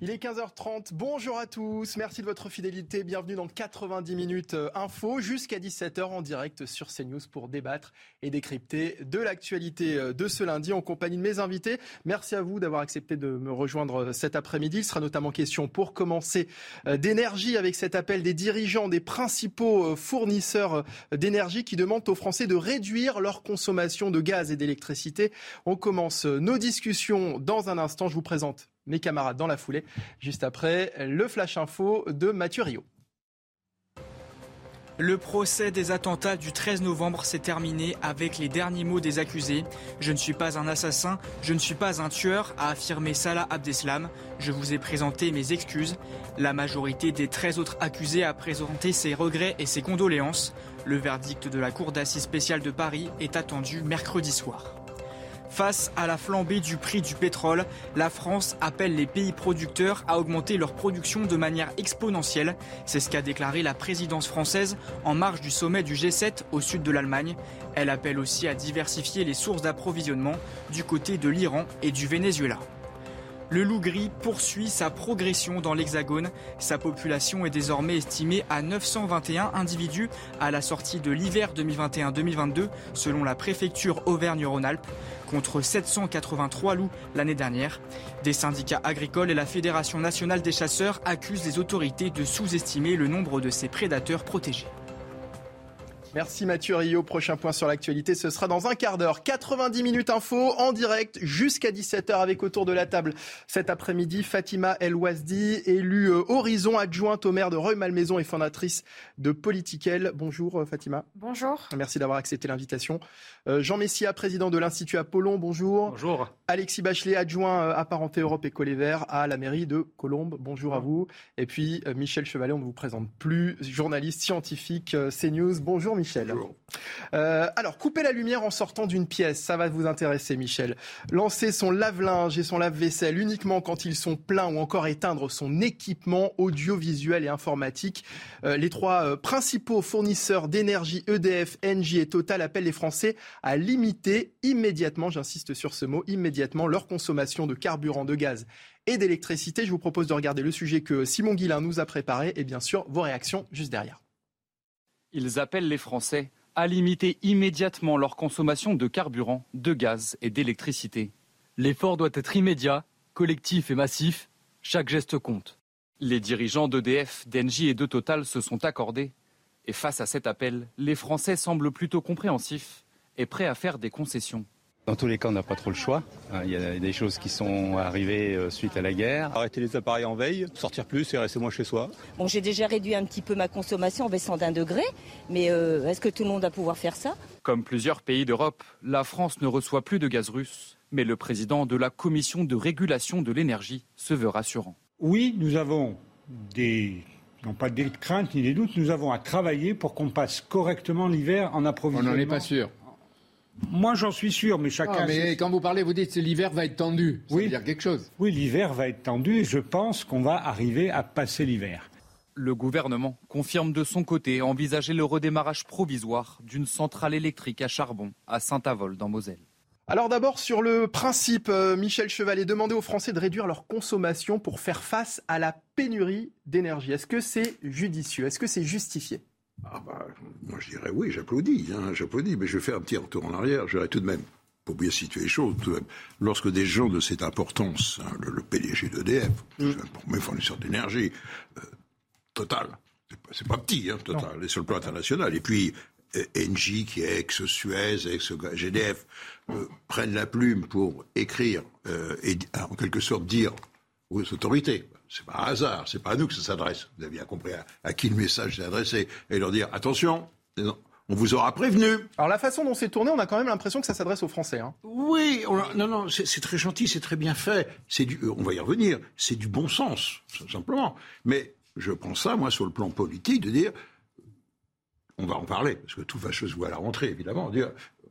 Il est 15h30. Bonjour à tous. Merci de votre fidélité. Bienvenue dans 90 minutes euh, info jusqu'à 17h en direct sur CNews pour débattre et décrypter de l'actualité euh, de ce lundi en compagnie de mes invités. Merci à vous d'avoir accepté de me rejoindre euh, cet après-midi. Il sera notamment question pour commencer d'énergie avec cet appel des dirigeants des principaux fournisseurs d'énergie qui demandent aux Français de réduire leur consommation de gaz et d'électricité. On commence nos discussions dans un instant. Je vous présente mes camarades dans la foulée, juste après le Flash Info de Mathieu Rio. Le procès des attentats du 13 novembre s'est terminé avec les derniers mots des accusés. Je ne suis pas un assassin, je ne suis pas un tueur, a affirmé Salah Abdeslam. Je vous ai présenté mes excuses. La majorité des 13 autres accusés a présenté ses regrets et ses condoléances. Le verdict de la Cour d'assises spéciale de Paris est attendu mercredi soir. Face à la flambée du prix du pétrole, la France appelle les pays producteurs à augmenter leur production de manière exponentielle. C'est ce qu'a déclaré la présidence française en marge du sommet du G7 au sud de l'Allemagne. Elle appelle aussi à diversifier les sources d'approvisionnement du côté de l'Iran et du Venezuela. Le loup gris poursuit sa progression dans l'Hexagone. Sa population est désormais estimée à 921 individus à la sortie de l'hiver 2021-2022, selon la préfecture Auvergne-Rhône-Alpes, contre 783 loups l'année dernière. Des syndicats agricoles et la Fédération nationale des chasseurs accusent les autorités de sous-estimer le nombre de ces prédateurs protégés. Merci Mathieu Rio. Prochain point sur l'actualité, ce sera dans un quart d'heure. 90 minutes info en direct jusqu'à 17h avec autour de la table cet après-midi Fatima El Ouazdi, élue euh, Horizon, adjointe au maire de Reuil-Malmaison et fondatrice de Politiquel. Bonjour euh, Fatima. Bonjour. Merci d'avoir accepté l'invitation. Euh, Jean Messia, président de l'Institut Apollon. Bonjour. Bonjour. Alexis Bachelet, adjoint apparenté Europe et Collet Vert à la mairie de Colombes. Bonjour à vous. Et puis Michel Chevalet, on ne vous présente plus, journaliste scientifique CNews. Bonjour Michel. Euh, alors, couper la lumière en sortant d'une pièce, ça va vous intéresser, Michel. Lancer son lave-linge et son lave-vaisselle uniquement quand ils sont pleins ou encore éteindre son équipement audiovisuel et informatique. Euh, les trois euh, principaux fournisseurs d'énergie, EDF, Engie et Total, appellent les Français à limiter immédiatement, j'insiste sur ce mot, immédiatement leur consommation de carburant, de gaz et d'électricité. Je vous propose de regarder le sujet que Simon Guillain nous a préparé et bien sûr vos réactions juste derrière. Ils appellent les Français à limiter immédiatement leur consommation de carburant, de gaz et d'électricité. L'effort doit être immédiat, collectif et massif. Chaque geste compte. Les dirigeants d'EDF, d'Engie et de Total se sont accordés. Et face à cet appel, les Français semblent plutôt compréhensifs et prêts à faire des concessions. Dans tous les cas, on n'a pas trop le choix. Hein, il y a des choses qui sont arrivées euh, suite à la guerre. Arrêter les appareils en veille, sortir plus et rester moins chez soi. Bon, j'ai déjà réduit un petit peu ma consommation en baissant d'un degré, mais euh, est-ce que tout le monde va pouvoir faire ça? Comme plusieurs pays d'Europe, la France ne reçoit plus de gaz russe, mais le président de la Commission de régulation de l'énergie se veut rassurant. Oui, nous avons des non pas des craintes ni des doutes, nous avons à travailler pour qu'on passe correctement l'hiver en approvisionnement. On n'en est pas sûr. Moi, j'en suis sûr, mais chacun. Ah, mais quand vous parlez, vous dites que l'hiver va être tendu. Ça oui. veut dire quelque chose. Oui, l'hiver va être tendu et je pense qu'on va arriver à passer l'hiver. Le gouvernement confirme de son côté envisager le redémarrage provisoire d'une centrale électrique à charbon à Saint-Avold dans Moselle. Alors d'abord sur le principe, euh, Michel Chevalet, demander aux Français de réduire leur consommation pour faire face à la pénurie d'énergie. Est-ce que c'est judicieux? Est-ce que c'est justifié? Ah bah, moi je dirais oui, j'applaudis, hein, j'applaudis, mais je vais faire un petit retour en arrière. Je dirais tout de même, pour bien situer les choses, tout de même, lorsque des gens de cette importance, hein, le, PDG d'EDF, mm. pour mes fournisseurs d'énergie, euh, Total, c'est pas, pas, petit, hein, Total, et sur le plan international, et puis euh, Engie, qui est ex-Suez, ex-GDF, euh, prennent la plume pour écrire euh, et en quelque sorte dire aux autorités, c'est pas un hasard, c'est pas à nous que ça s'adresse. Vous avez bien compris à, qui le message s'est adressé. Et leur dire, attention, on vous aura prévenu. Alors la façon dont c'est tourné, on a quand même l'impression que ça s'adresse aux Français. Hein. Oui, non, non, c'est très gentil, c'est très bien fait. C'est du, on va y revenir. C'est du bon sens, simplement. Mais je prends ça, moi, sur le plan politique, de dire, on va en parler, parce que tout va se jouer à la rentrée, évidemment. Dire,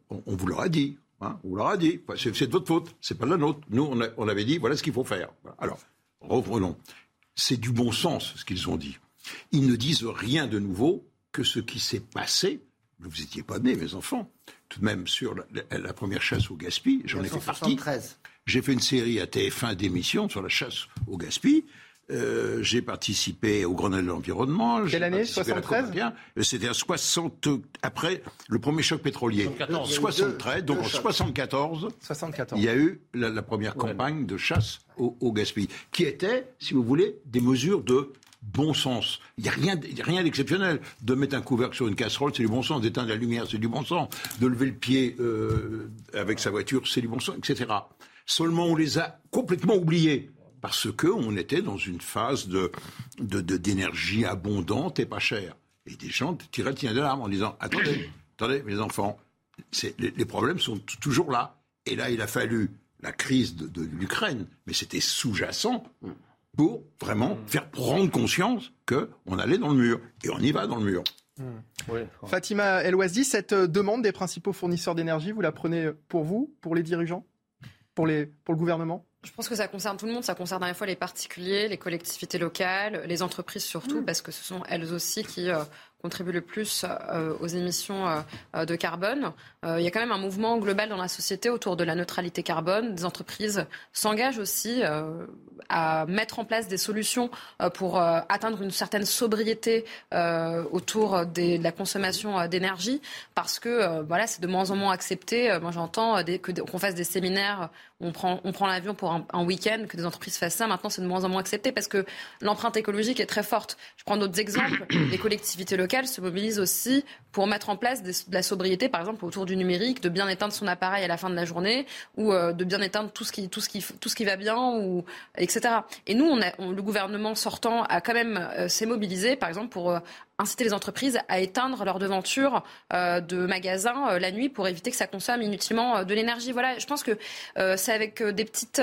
on, vous l'aura dit, hein, on vous l'aura dit. C'est de votre faute, c'est pas de la nôtre. Nous, on, on avait dit, voilà ce qu'il faut faire. Alors, reprenons. C'est du bon sens ce qu'ils ont dit. Ils ne disent rien de nouveau que ce qui s'est passé. Vous n'étiez pas nés, mes enfants. Tout de même, sur la, première chasse au gaspille, j'en ai fait partie. J'ai fait une série à TF1 d'émissions sur la chasse au gaspillage. Euh, j'ai participé au Grenelle de l'environnement. Quelle année? 73 C'était à 60 après le premier choc pétrolier. 74. 73, donc en 74, 74, il y a eu la, première campagne de chasse au, au gaspillage, qui était, si vous voulez, des mesures de bon sens. Il n'y a rien, rien d'exceptionnel. De mettre un couvercle sur une casserole, c'est du bon sens. D'éteindre la lumière, c'est du bon sens. De lever le pied euh, avec sa voiture, c'est du bon sens, etc. Seulement, on les a complètement oubliés parce qu'on était dans une phase de, d'énergie abondante et pas chère. Et des gens tiraient le de l'arme en disant Attendez, attendez, mes enfants, les, les, problèmes sont toujours là. Et là, il a fallu la crise de, l'Ukraine, mais c'était sous-jacent pour vraiment faire prendre conscience qu'on allait dans le mur. Et on y va dans le mur. Fatima Elouazi, cette demande des principaux fournisseurs d'énergie, vous la prenez pour vous, pour les dirigeants, pour, les, pour le gouvernement? Je pense que ça concerne tout le monde. Ça concerne à la fois les particuliers, les collectivités locales, les entreprises surtout, mm. parce que ce sont elles aussi qui euh, contribuent le plus euh, aux émissions euh, de carbone. il y a quand même un mouvement global dans la société autour de la neutralité carbone. Des entreprises s'engagent aussi à mettre en place des solutions pour atteindre une certaine sobriété autour de la consommation d'énergie, parce que voilà, c'est de moins en moins accepté. moi, j'entends qu'on fasse des séminaires on prend, on prend l'avion pour un, week-end, que des entreprises fassent ça. Maintenant, c'est de moins en moins accepté parce que l'empreinte écologique est très forte. Je prends d'autres exemples. Les collectivités locales se mobilisent aussi pour mettre en place de la sobriété, par exemple autour du numérique, de bien éteindre son appareil à la fin de la journée ou euh, de bien éteindre tout ce qui, tout ce qui, tout ce qui va bien, ou, etc. Et nous, on a, le gouvernement sortant a quand même euh, s'est mobilisé, par exemple, pour euh, inciter les entreprises à éteindre leurs devantures euh, de magasins euh, la nuit pour éviter que ça consomme inutilement euh, de l'énergie. Voilà, je pense que c'est avec des petites,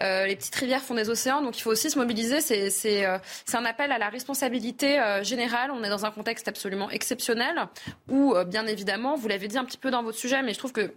les petites rivières font des océans, donc il faut aussi se mobiliser. C'est un appel à la responsabilité générale. On est dans un contexte absolument exceptionnel où, bien évidemment, vous l'avez dit un petit peu dans votre sujet, mais je trouve que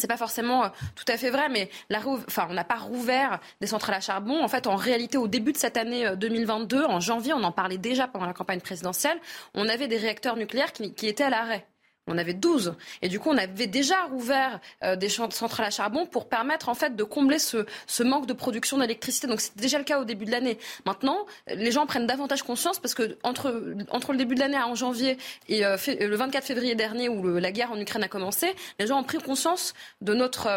c'est pas forcément euh, tout à fait vrai, mais la, enfin, on n'a pas rouvert des centrales à charbon. En fait, en réalité, au début de cette année 2022, euh, en janvier, on en parlait déjà pendant la campagne présidentielle, on avait des réacteurs nucléaires qui étaient à l'arrêt. On avait 12. Et du coup, on avait déjà rouvert euh, des centrales à charbon pour permettre en fait de combler ce, manque de production d'électricité. Donc c'était déjà le cas au début de l'année. Maintenant, les gens prennent davantage conscience parce que entre, le début de l'année en janvier et euh, le 24 février dernier où la guerre en Ukraine a commencé, les gens ont pris conscience de notre,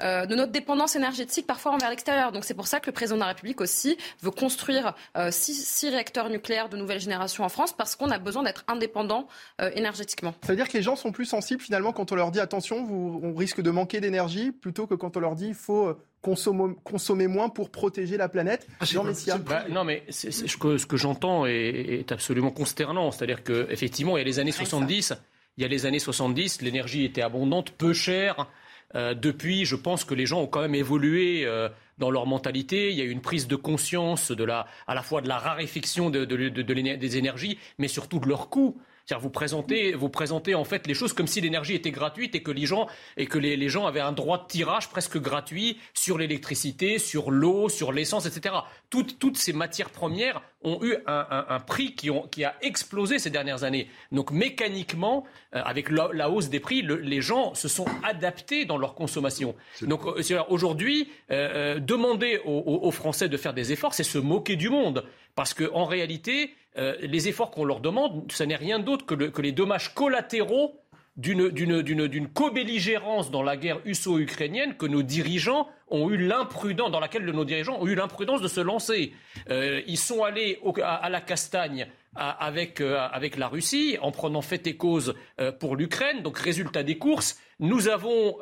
euh, de notre dépendance énergétique parfois envers l'extérieur. Donc c'est pour ça que le président de la République aussi veut construire six, six, réacteurs nucléaires de nouvelle génération en France parce qu'on a besoin d'être indépendant énergétiquement. Ça veut dire que les gens sont plus sensibles finalement quand on leur dit attention, vous, on risque de manquer d'énergie, plutôt que quand on leur dit il faut euh, consommer, consommer moins pour protéger la planète. Ah, Jean bah, non, mais ce que, ce que j'entends est, absolument consternant. C'est-à-dire qu'effectivement, il y a les années 70, il y a les années 70, l'énergie était abondante, peu chère. Euh, depuis, je pense que les gens ont quand même évolué euh, dans leur mentalité. Il y a eu une prise de conscience de la, à la fois de la raréfaction de, de, de, des énergies, mais surtout de leur coût vous présentez, vous présentez en fait les choses comme si l'énergie était gratuite et que les gens et que les, gens avaient un droit de tirage presque gratuit sur l'électricité, sur l'eau, sur l'essence, etc. Toutes, toutes ces matières premières ont eu un, prix qui, ont, qui, a explosé ces dernières années. Donc mécaniquement, euh, avec la, hausse des prix, les gens se sont adaptés dans leur consommation. Donc euh, aujourd'hui, euh, demander aux, Français de faire des efforts, c'est se moquer du monde. Parce qu'en réalité, les efforts qu'on leur demande, ce n'est rien d'autre que, les dommages collatéraux d'une co-belligérance dans la guerre russo-ukrainienne que nos dirigeants ont eu l'imprudence, dans laquelle nos dirigeants ont eu l'imprudence de se lancer. Euh, ils sont allés à, la castagne avec, euh, avec la Russie en prenant fait et cause euh, pour l'Ukraine. Donc, résultat des courses, nous avons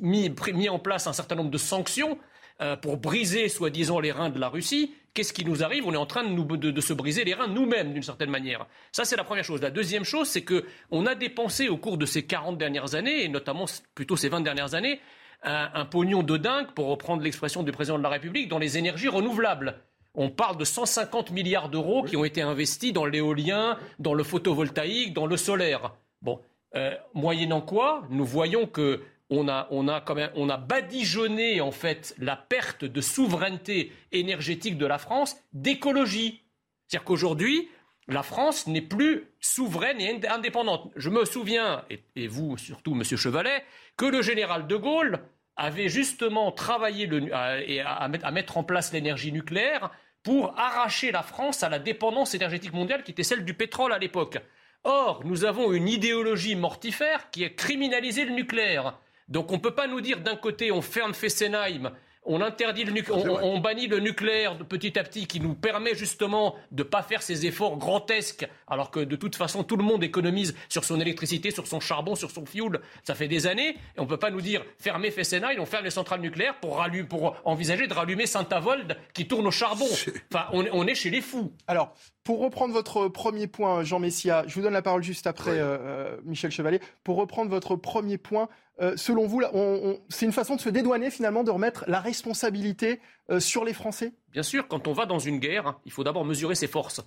mis, mis en place un certain nombre de sanctions pour briser, soi-disant, les reins de la Russie qu'est-ce qui nous arrive? On est en train de, se briser les reins nous-mêmes, d'une certaine manière. Ça, c'est la première chose. La deuxième chose, c'est qu'on a dépensé au cours de ces 40 dernières années, et notamment plutôt ces 20 dernières années, un, pognon de dingue, pour reprendre l'expression du président de la République, dans les énergies renouvelables. On parle de 150 milliards d'euros qui ont été investis dans l'éolien, dans le photovoltaïque, dans le solaire. Bon, euh, moyennant quoi, nous voyons que on a, on a, quand même, on a badigeonné en fait la perte de souveraineté énergétique de la France d'écologie. C'est-à-dire qu'aujourd'hui, la France n'est plus souveraine et indépendante. Je me souviens, et, vous surtout, Monsieur Chevalet, que le général de Gaulle avait justement travaillé à, à mettre en place l'énergie nucléaire pour arracher la France à la dépendance énergétique mondiale qui était celle du pétrole à l'époque. Or, nous avons une idéologie mortifère qui est criminaliser le nucléaire. Donc on ne peut pas nous dire d'un côté on ferme Fessenheim on interdit le on, bannit le nucléaire de petit à petit qui nous permet justement de ne pas faire ces efforts grotesques alors que de toute façon tout le monde économise sur son électricité, sur son charbon, sur son fioul. Ça fait des années et on ne peut pas nous dire fermez Fessenheim, on ferme les centrales nucléaires pour, pour envisager de rallumer Saint-Avold qui tourne au charbon. Enfin, on, est chez les fous. Alors, pour reprendre votre premier point, Jean Messia, je vous donne la parole juste après, euh, euh, Michel Chevalier. Pour reprendre votre premier point, euh, selon vous, c'est une façon de se dédouaner finalement, de remettre la responsabilité euh, sur les Français? Bien sûr, quand on va dans une guerre, hein, il faut d'abord mesurer ses forces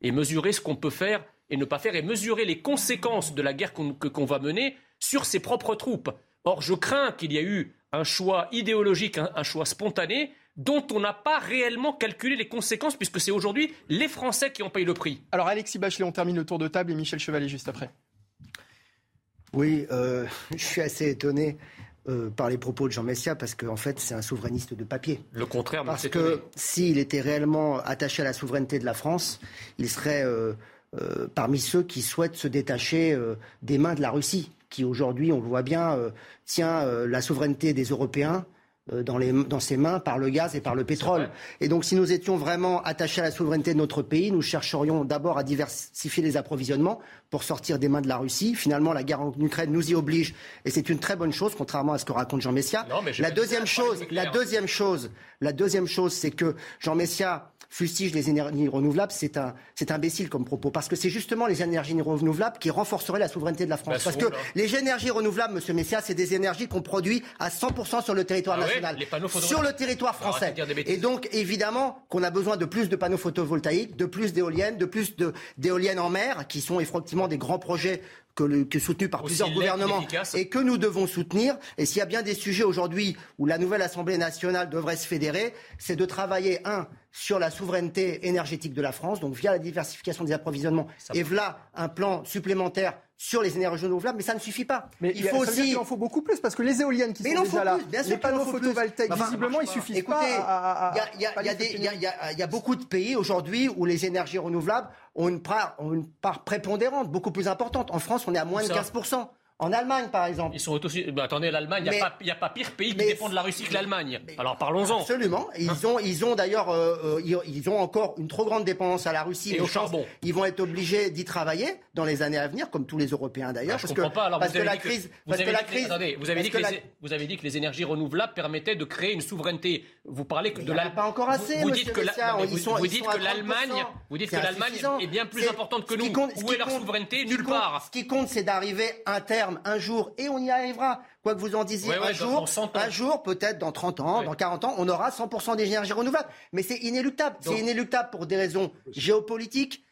et mesurer ce qu'on peut faire et ne pas faire et mesurer les conséquences de la guerre qu'on va mener sur ses propres troupes. Or, je crains qu'il y ait eu un choix idéologique, un, choix spontané, dont on n'a pas réellement calculé les conséquences, puisque c'est aujourd'hui les Français qui ont payé le prix. Alors, Alexis Bachelet, on termine le tour de table et Michel Chevalier juste après. Oui, euh, je suis assez étonné euh, par les propos de Jean Messia parce qu'en fait, c'est un souverainiste de papier. Le contraire, parce que s'il était réellement attaché à la souveraineté de la France, il serait euh, parmi ceux qui souhaitent se détacher des mains de la Russie, qui aujourd'hui, on le voit bien, tient la souveraineté des Européens dans, les, dans, ses mains par le gaz et par le pétrole. Et donc si nous étions vraiment attachés à la souveraineté de notre pays, nous chercherions d'abord à diversifier les approvisionnements pour sortir des mains de la Russie. Finalement, la guerre en Ukraine nous y oblige et c'est une très bonne chose, contrairement à ce que raconte Jean Messia. la deuxième chose, la deuxième chose, la deuxième chose, c'est que Jean Messia fustige les énergies renouvelables, c'est un, c'est imbécile comme propos. Parce que c'est justement les énergies renouvelables qui renforceraient la souveraineté de la France. Parce que les énergies renouvelables, Monsieur Messia, c'est des énergies qu'on produit à 100% sur le territoire ah national. Sur le territoire français. Et donc, évidemment, qu'on a besoin de plus de panneaux photovoltaïques, de plus d'éoliennes, de plus d'éoliennes en mer, qui sont effectivement des grands projets que, que soutenu par plusieurs gouvernements et que nous devons soutenir. Et s'il y a bien des sujets aujourd'hui où la nouvelle Assemblée nationale devrait se fédérer, c'est de travailler, un, sur la souveraineté énergétique de la France, donc via la diversification des approvisionnements, et voilà un plan supplémentaire sur les énergies renouvelables, mais ça ne suffit pas. Mais il faut aussi. Il en faut beaucoup plus parce que les éoliennes qui sont déjà là, les panneaux photovoltaïques, visiblement, ils suffisent Écoutez, pas. Il y a beaucoup de pays aujourd'hui où les énergies renouvelables ont une part, ont une part prépondérante, beaucoup plus importante. En France, on est à moins de 15 en Allemagne, par exemple. Ils sont aussi. Bah, attendez, l'Allemagne, il n'y a, pas pire pays qui dépend de la Russie que l'Allemagne. Alors parlons-en. Absolument. Ils ont, ils ont d'ailleurs, euh, euh, ils, ont encore une trop grande dépendance à la Russie. Et au charbon. Ils vont être obligés d'y travailler dans les années à venir, comme tous les Européens d'ailleurs. Bah, je parce que, pas. Alors, parce que la crise, vous avez la crise. Attendez, vous avez dit que, les, vous avez dit que les énergies renouvelables permettaient de créer une souveraineté. Vous parlez que de l'Allemagne. Pas encore assez. Vous, dites que vous, dites que l'Allemagne, vous dites que l'Allemagne est bien plus importante que nous. Où est leur souveraineté Nulle part. Ce qui compte, c'est d'arriver un terme, un jour et on y arrivera. Quoi que vous en disiez, un, jour, un jour, peut-être dans 30 ans, dans 40 ans, on aura 100% d'énergie renouvelable. Mais c'est inéluctable. C'est inéluctable pour des raisons géopolitiques,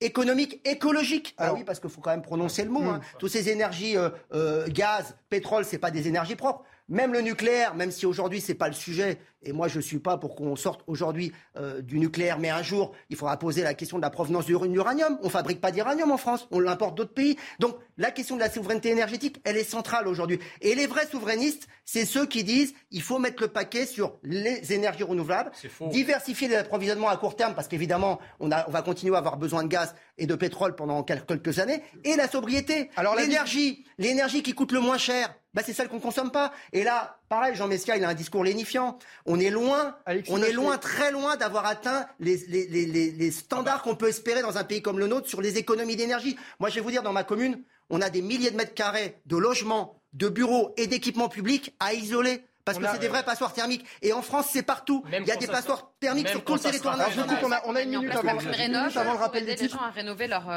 économiques, écologiques. Ah oui, parce qu'il faut quand même prononcer le mot. Hein. Hmm. Toutes ces énergies, euh, euh, gaz, pétrole, c'est pas des énergies propres. Même le nucléaire, même si aujourd'hui c'est pas le sujet, et moi je suis pas pour qu'on sorte aujourd'hui euh, du nucléaire, mais un jour il faudra poser la question de la provenance de l'uranium. On fabrique pas d'uranium en France, on l'importe d'autres pays. Donc la question de la souveraineté énergétique, elle est centrale aujourd'hui. Et les vrais souverainistes, c'est ceux qui disent il faut mettre le paquet sur les énergies renouvelables, diversifier les approvisionnements à court terme, parce qu'évidemment on, on va continuer à avoir besoin de gaz et de pétrole pendant quelques années, et la sobriété. Alors l'énergie, l'énergie qui coûte le moins cher bah, c'est celle qu'on consomme pas. Et là, pareil, Jean Messia, il a un discours lénifiant. On est loin, on est loin, très loin d'avoir atteint les, les, les, les standards qu'on peut espérer dans un pays comme le nôtre sur les économies d'énergie. Moi, je vais vous dire, dans ma commune, on a des milliers de mètres carrés de logements, de bureaux et d'équipements publics à isoler. Parce que c'est des vrais passoires thermiques. Et en France, c'est partout. il y a des passoires thermiques sur tout le territoire national. On a, on a une minute avant, le rappel des titres. à rénover leur,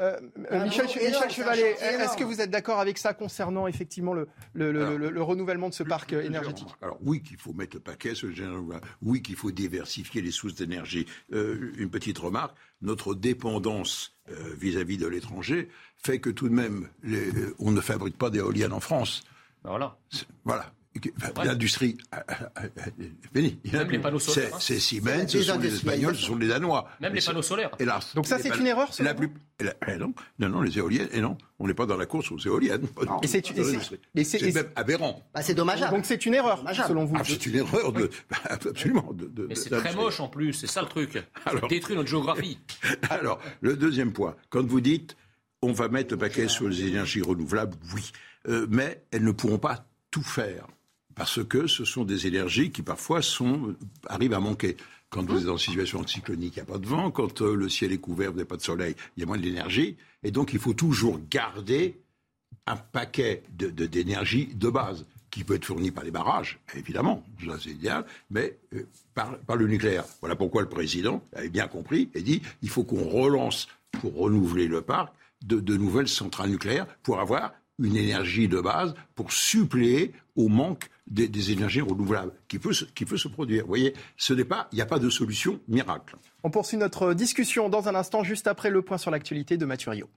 euh, euh, euh, Michel, Chevalier, est-ce que vous êtes d'accord avec ça concernant effectivement le, le, renouvellement de ce parc euh, énergétique Alors oui qu'il faut mettre le paquet sur le oui qu'il faut diversifier les sources d'énergie. une petite remarque, notre dépendance vis-à-vis de l'étranger fait que tout de même on ne fabrique pas d'éoliennes en France. Ben voilà. Voilà. L'industrie. Fini. Même les panneaux solaires. C'est Siemens, ce sont les Espagnols, ce sont les Danois. Même les panneaux solaires. Hélas. Donc ça, c'est une erreur, la plus... Eh non, non, non, les éoliennes, et non, on n'est pas dans la course aux éoliennes. Et c'est même aberrant. Bah, c'est dommageable. Donc c'est une erreur, selon vous. Ah, c'est une erreur, de... absolument. De, de, Mais c'est très moche en plus, c'est ça le truc. Alors... Ça détruit notre géographie. Alors, le deuxième point, quand vous dites on va mettre le paquet sur les énergies renouvelables, oui, euh, mais elles ne pourront pas tout faire parce que ce sont des énergies qui parfois sont, arrivent à manquer. Quand vous êtes en situation anticyclonique, il n'y a pas de vent. Quand euh, le ciel est couvert, vous n'avez pas de soleil, il y a moins d'énergie. Et donc, il faut toujours garder un paquet d'énergie de, de, base qui peut être fourni par les barrages, évidemment, c'est idéal, mais euh, par, par, le nucléaire. Voilà pourquoi le président avait bien compris et dit il faut qu'on relance pour renouveler le parc de, de nouvelles centrales nucléaires pour avoir une énergie de base pour suppléer au manque des, énergies renouvelables qui peut, se, qui peut se produire. Vous voyez, ce n'est pas, il n'y a pas de solution miracle. On poursuit notre discussion dans un instant, juste après le point sur l'actualité de Mathurio.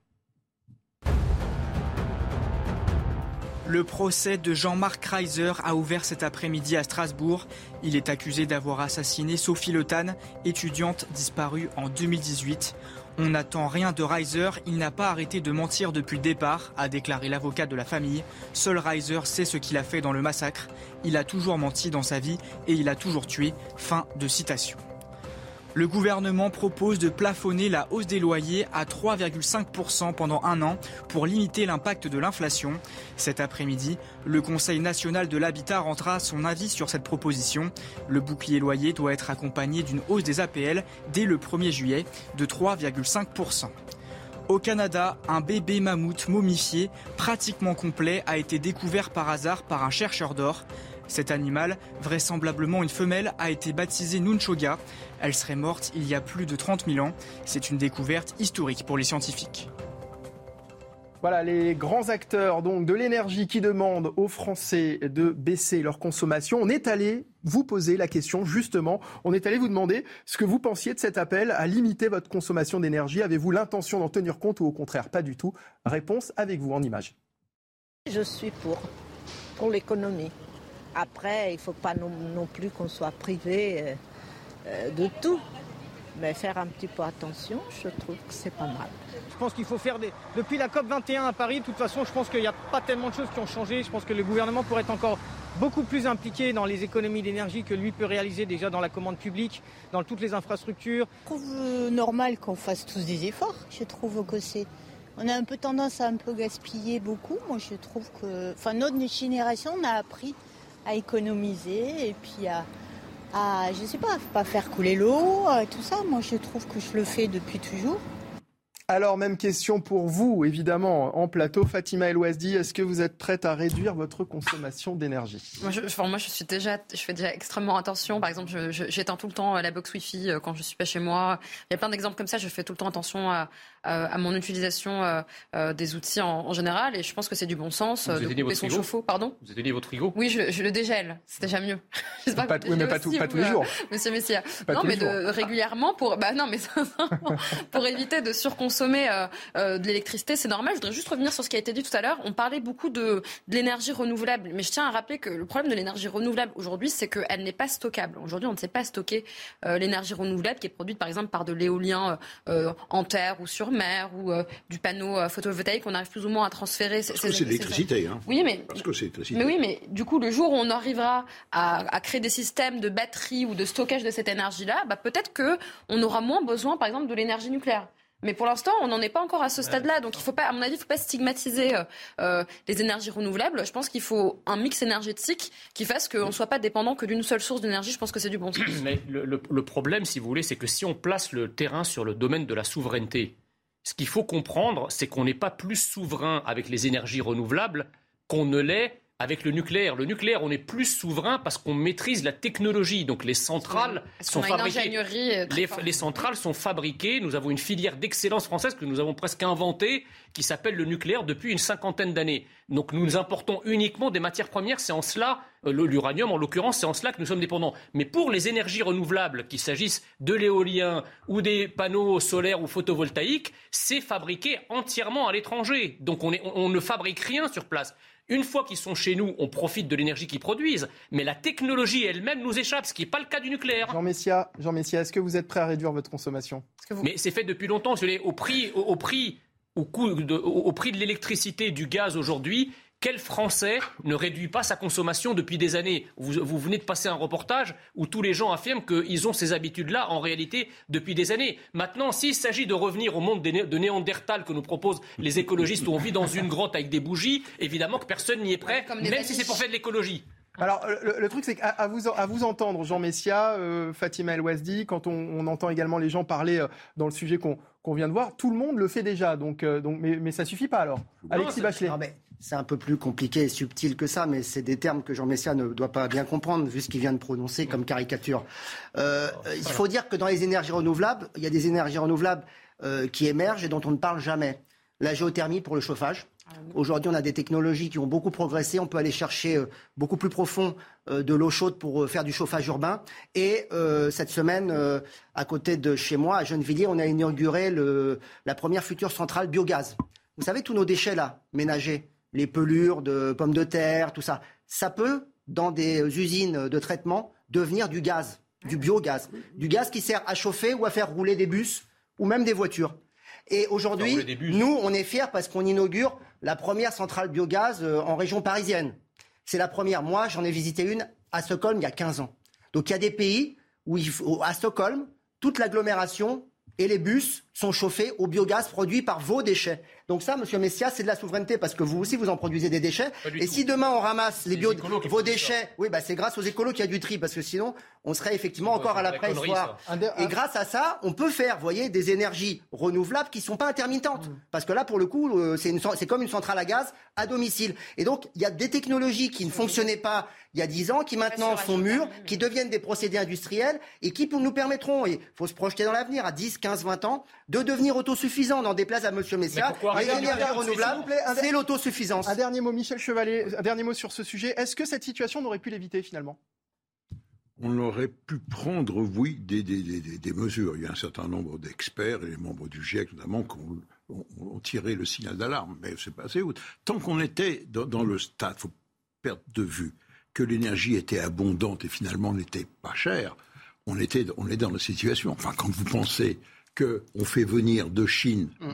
Le procès de Jean-Marc Kreiser a ouvert cet après-midi à Strasbourg. Il est accusé d'avoir assassiné Sophie Le étudiante disparue en 2018. On n'attend rien de Reiser, il n'a pas arrêté de mentir depuis le départ, a déclaré l'avocat de la famille. Seul Reiser sait ce qu'il a fait dans le massacre. Il a toujours menti dans sa vie et il a toujours tué. Fin de citation. Le gouvernement propose de plafonner la hausse des loyers à 3,5% pendant un an pour limiter l'impact de l'inflation. Cet après-midi, le Conseil national de l'habitat rendra son avis sur cette proposition. Le bouclier loyer doit être accompagné d'une hausse des APL dès le 1er juillet de 3,5%. Au Canada, un bébé mammouth momifié, pratiquement complet, a été découvert par hasard par un chercheur d'or. Cet animal, vraisemblablement une femelle, a été baptisé Nunchoga. Elle serait morte il y a plus de 30 000 ans. C'est une découverte historique pour les scientifiques. Voilà les grands acteurs donc de l'énergie qui demandent aux Français de baisser leur consommation. On est allé vous poser la question justement. On est allé vous demander ce que vous pensiez de cet appel à limiter votre consommation d'énergie. Avez-vous l'intention d'en tenir compte ou au contraire pas du tout? Réponse avec vous en image. Je suis pour pour l'économie. Après, il ne faut pas non, plus qu'on soit privé euh, euh, de tout. Mais faire un petit peu attention, je trouve que c'est pas mal. Je pense qu'il faut faire des. Depuis la COP 21 à Paris, de toute façon, je pense qu'il n'y a pas tellement de choses qui ont changé. Je pense que le gouvernement pourrait être encore beaucoup plus impliqué dans les économies d'énergie que lui peut réaliser déjà dans la commande publique, dans toutes les infrastructures. Je trouve euh, normal qu'on fasse tous des efforts. Je trouve que c'est. On a un peu tendance à un peu gaspiller beaucoup. Moi, je trouve que. Enfin, notre génération, on a appris à économiser et puis à, à je sais pas, pas faire couler l'eau, euh, tout ça. Moi, je trouve que je le fais depuis toujours. Alors, même question pour vous, évidemment, en plateau. Fatima El Ouazdi, est-ce que vous êtes prête à réduire votre consommation d'énergie? Moi je, moi, je suis déjà, je fais déjà extrêmement attention. Par exemple, j'éteins tout le temps la box Wi-Fi euh, quand je suis pas chez moi. Il y a plein d'exemples comme ça. Je fais tout le temps attention à, à mon utilisation euh, euh, des outils en, général. Et je pense que c'est du bon sens vous de couper son chauffe-eau. Pardon? Vous éteignez votre frigo? Oui, je, le dégèle. C'est déjà mieux. Je sais pas, pas, oui, mais pas, tout, pas tous les jours. Monsieur Messia. non, mais de, régulièrement pour, bah non, mais pour éviter de surconsommer. Euh, de l'électricité, c'est normal. Je voudrais juste revenir sur ce qui a été dit tout à l'heure. On parlait beaucoup de, l'énergie renouvelable, mais je tiens à rappeler que le problème de l'énergie renouvelable aujourd'hui, c'est qu'elle n'est pas stockable. Aujourd'hui, on ne sait pas stocker euh, l'énergie renouvelable qui est produite par exemple par de l'éolien euh, en terre ou sur mer ou du panneau photovoltaïque. On arrive plus ou moins à transférer. Parce que c'est l'électricité. Hein. Oui, mais parce que c'est Mais oui, mais du coup, le jour où on arrivera à, à créer des systèmes de batterie ou de stockage de cette énergie-là, bah, peut-être que on aura moins besoin, par exemple, de l'énergie nucléaire. Mais pour l'instant, on n'en est pas encore à ce stade-là. Donc, il faut pas, à mon avis, il ne faut pas stigmatiser euh, euh, les énergies renouvelables. Je pense qu'il faut un mix énergétique qui fasse qu'on ne soit pas dépendant que d'une seule source d'énergie. Je pense que c'est du bon sens. Mais le, le problème, si vous voulez, c'est que si on place le terrain sur le domaine de la souveraineté, ce qu'il faut comprendre, c'est qu'on n'est pas plus souverain avec les énergies renouvelables qu'on ne l'est avec le nucléaire. Le nucléaire, on est plus souverain parce qu'on maîtrise la technologie. Donc les centrales sont fabriquées. Les, les, centrales sont fabriquées. Nous avons une filière d'excellence française que nous avons presque inventée, qui s'appelle le nucléaire depuis une cinquantaine d'années. Donc nous importons uniquement des matières premières. C'est en cela, euh, l'uranium en l'occurrence, c'est en cela que nous sommes dépendants. Mais pour les énergies renouvelables, qu'il s'agisse de l'éolien ou des panneaux solaires ou photovoltaïques, c'est fabriqué entièrement à l'étranger. Donc on, on ne fabrique rien sur place. Une fois qu'ils sont chez nous, on profite de l'énergie qu'ils produisent, mais la technologie elle-même nous échappe, ce qui n'est pas le cas du nucléaire. Jean Messia, Jean Messia est-ce que vous êtes prêt à réduire votre consommation? Mais c'est fait depuis longtemps. Au prix, au, prix, au, coût au prix de l'électricité, du gaz aujourd'hui, quel Français ne réduit pas sa consommation depuis des années vous, venez de passer un reportage où tous les gens affirment qu'ils ont ces habitudes-là en réalité depuis des années. Maintenant, s'il s'agit de revenir au monde de Néandertal que nous proposent les écologistes où on vit dans une grotte avec des bougies, évidemment que personne n'y est prêt, même si c'est pour faire de l'écologie. Alors, le, truc, c'est qu'à vous, à vous entendre, Jean Messia, euh, Fatima El Ouazdi, quand on, entend également les gens parler euh, dans le sujet qu'on vient de voir, tout le monde le fait déjà. Donc, euh, donc mais, mais ça suffit pas alors. Alexis Bachelet. C'est un peu plus compliqué et subtil que ça, mais c'est des termes que Jean Messia ne doit pas bien comprendre, vu ce qu'il vient de prononcer comme caricature. Euh, il faut dire que dans les énergies renouvelables, il y a des énergies renouvelables euh, qui émergent et dont on ne parle jamais. La géothermie pour le chauffage. Aujourd'hui, on a des technologies qui ont beaucoup progressé. On peut aller chercher euh, beaucoup plus profond de l'eau chaude pour faire du chauffage urbain. Et cette semaine, à côté de chez moi, à Gennevilliers, on a inauguré le, la première future centrale biogaz. Vous savez, tous nos déchets là, ménagers, les pelures de pommes de terre, tout ça. Ça peut, dans des usines de traitement, devenir du gaz, du biogaz, du gaz qui sert à chauffer ou à faire rouler des bus ou même des voitures. Et aujourd'hui, nous, on est fiers parce qu'on inaugure la première centrale biogaz euh, en région parisienne. C'est la première. Moi, j'en ai visité une à Stockholm il y a 15 ans. Donc il y a des pays où, il faut, à Stockholm, toute l'agglomération et les bus sont chauffés au biogaz produit par vos déchets. Donc ça, Monsieur Messia, c'est de la souveraineté parce que vous aussi, vous en produisez des déchets. Et si demain on ramasse les bio, vos déchets, oui, bah c'est grâce aux écolos qu'il y a du tri parce que sinon, on serait effectivement encore à la préhistoire. Et grâce à ça, on peut faire, voyez, des énergies renouvelables qui sont pas intermittentes. Mm. Parce que là, pour le coup, euh, c'est comme une centrale à gaz à domicile. Et donc, il y a des technologies qui ne fonctionnaient pas il y a 10 ans, qui maintenant sont mûres, qui deviennent des procédés industriels et qui nous permettront, il faut se projeter dans l'avenir, à 10, 15, 20 ans, de devenir autosuffisants. Dans déplace à M. Messia, les énergies renouvelables, c'est l'autosuffisance. Un dernier mot, Michel Chevalier, un dernier mot sur ce sujet. Est-ce que cette situation n'aurait pu l'éviter finalement? On aurait pu prendre, oui, des, des, mesures. Il y a un certain nombre d'experts et les membres du GIEC notamment qui ont, tiré le signal d'alarme, mais c'est pas assez Tant qu'on était dans, le stade, faut perdre de vue que l'énergie était abondante et finalement n'était pas chère, on était, on est dans la situation. Enfin, quand vous pensez qu'on fait venir de Chine mm.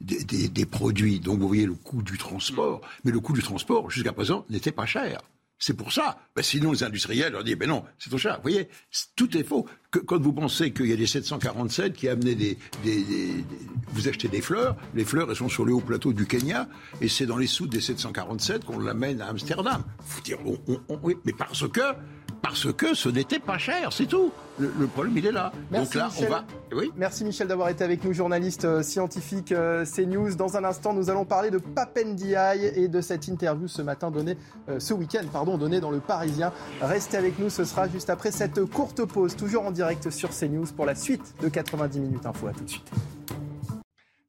des, des, produits, donc vous voyez le coût du transport, mais le coût du transport, jusqu'à présent, n'était pas cher. C'est pour ça. Ben, sinon, les industriels leur disent, ben non, c'est trop cher. Vous voyez, tout est faux. Que, quand vous pensez qu'il y a des 747 qui amenaient des, des, Vous achetez des fleurs, les fleurs, elles sont sur le haut plateau du Kenya, et c'est dans les soutes des 747 qu'on l'amène à Amsterdam. Faut dire, oui, mais parce que parce que ce n'était pas cher, c'est tout. Le, problème, il est là. Merci Donc là, Michel. on va. Oui Merci Michel d'avoir été avec nous, journaliste euh, scientifique euh, CNews. Dans un instant, nous allons parler de Papendiaï et de cette interview ce matin donnée, euh, ce week-end, pardon, donnée dans le Parisien. Restez avec nous, ce sera juste après cette courte pause, toujours en direct sur CNews pour la suite de 90 minutes info. À tout de suite.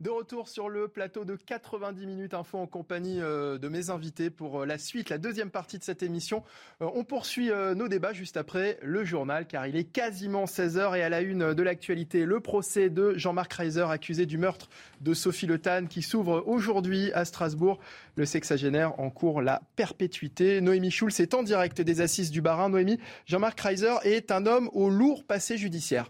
De retour sur le plateau de 90 minutes info en compagnie euh, de mes invités pour euh, la suite, la deuxième partie de cette émission. Euh, on poursuit nos débats juste après le journal car il est quasiment 16h et à la une de l'actualité, le procès de Jean-Marc Reiser accusé du meurtre de Sophie Le Tan qui s'ouvre aujourd'hui à Strasbourg. Le sexagénaire en cours la perpétuité. Noémie Schulz est en direct des assises du Barin. Noémie, Jean-Marc Reiser est un homme au lourd passé judiciaire.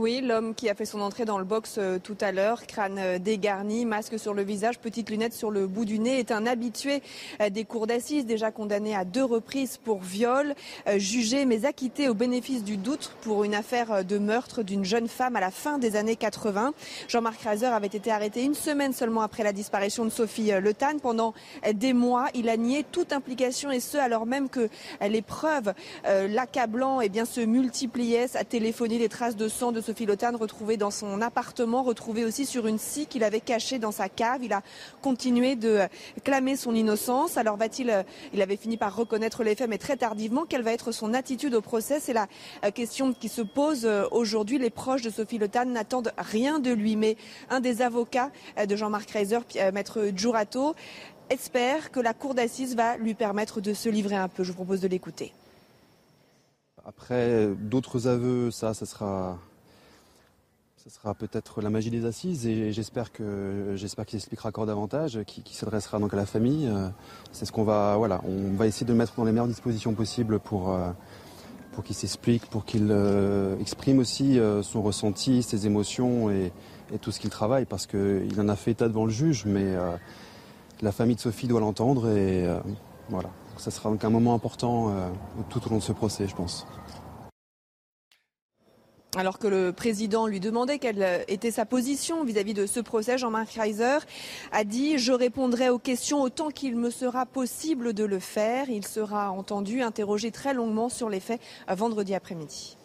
Oui, l'homme qui a fait son entrée dans le box euh, tout à l'heure, crâne euh, dégarni, masque sur le visage, petite lunette sur le bout du nez, est un habitué euh, des cours d'assises, déjà condamné à deux reprises pour viol, jugé mais acquitté au bénéfice du doute pour une affaire de meurtre d'une jeune femme à la fin des années 80. Jean-Marc Reiser avait été arrêté une semaine seulement après la disparition de Sophie Le Tan. Pendant des mois, il a nié toute implication et ce alors même que les preuves l'accablant eh bien, se multipliaient, à téléphoner les traces de sang de Sophie Lotan retrouvée dans son appartement, retrouvée aussi sur une scie qu'il avait cachée dans sa cave. Il a continué de clamer son innocence. Alors va-t-il, euh, il avait fini par reconnaître les faits, mais très tardivement. Quelle va être son attitude au procès? C'est la euh, question qui se pose euh, aujourd'hui. Les proches de Sophie Lotan n'attendent rien de lui, mais un des avocats de Jean-Marc Reiser, maître Giurato, espère que la cour d'assises va lui permettre de se livrer un peu. Je vous propose de l'écouter. Après d'autres aveux, ça, ça sera Ce sera peut-être la magie des assises et j'espère que j'espère qu'il expliquera encore davantage, qu'il s'adressera donc à la famille. C'est ce qu'on va voilà, on va essayer de le mettre dans les meilleures dispositions possibles pour pour qu'il s'explique, pour qu'il exprime aussi son ressenti, ses émotions et, et tout ce qu'il travaille parce qu'il en a fait état devant le juge, mais la famille de Sophie doit l'entendre et voilà. ça sera donc un moment important tout au long de ce procès, je pense. Alors que le président lui demandait quelle était sa position vis-à-vis de ce procès, Jean-Marc Reiser a dit Je répondrai aux questions autant qu'il me sera possible de le faire. Il sera entendu, interrogé très longuement sur les faits vendredi après-midi.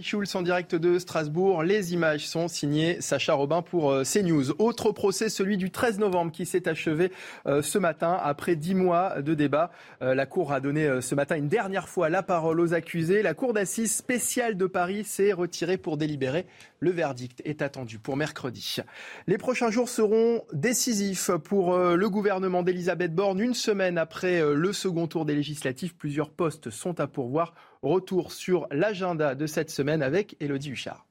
Schulz en direct de Strasbourg. Les images sont signées Sacha Robin pour euh, CNews. Autre procès, celui du 13 novembre qui s'est achevé euh, ce matin après dix mois de débat. Euh, la Cour a donné ce matin une dernière fois la parole aux accusés. La Cour d'assises spéciale de Paris s'est retirée pour délibérer. Le verdict est attendu pour mercredi. Les prochains jours seront décisifs pour le gouvernement d'Elisabeth Borne. Une semaine après le second tour des législatives, plusieurs postes sont à pourvoir Retour sur l'agenda de cette semaine avec Elodie Huchard.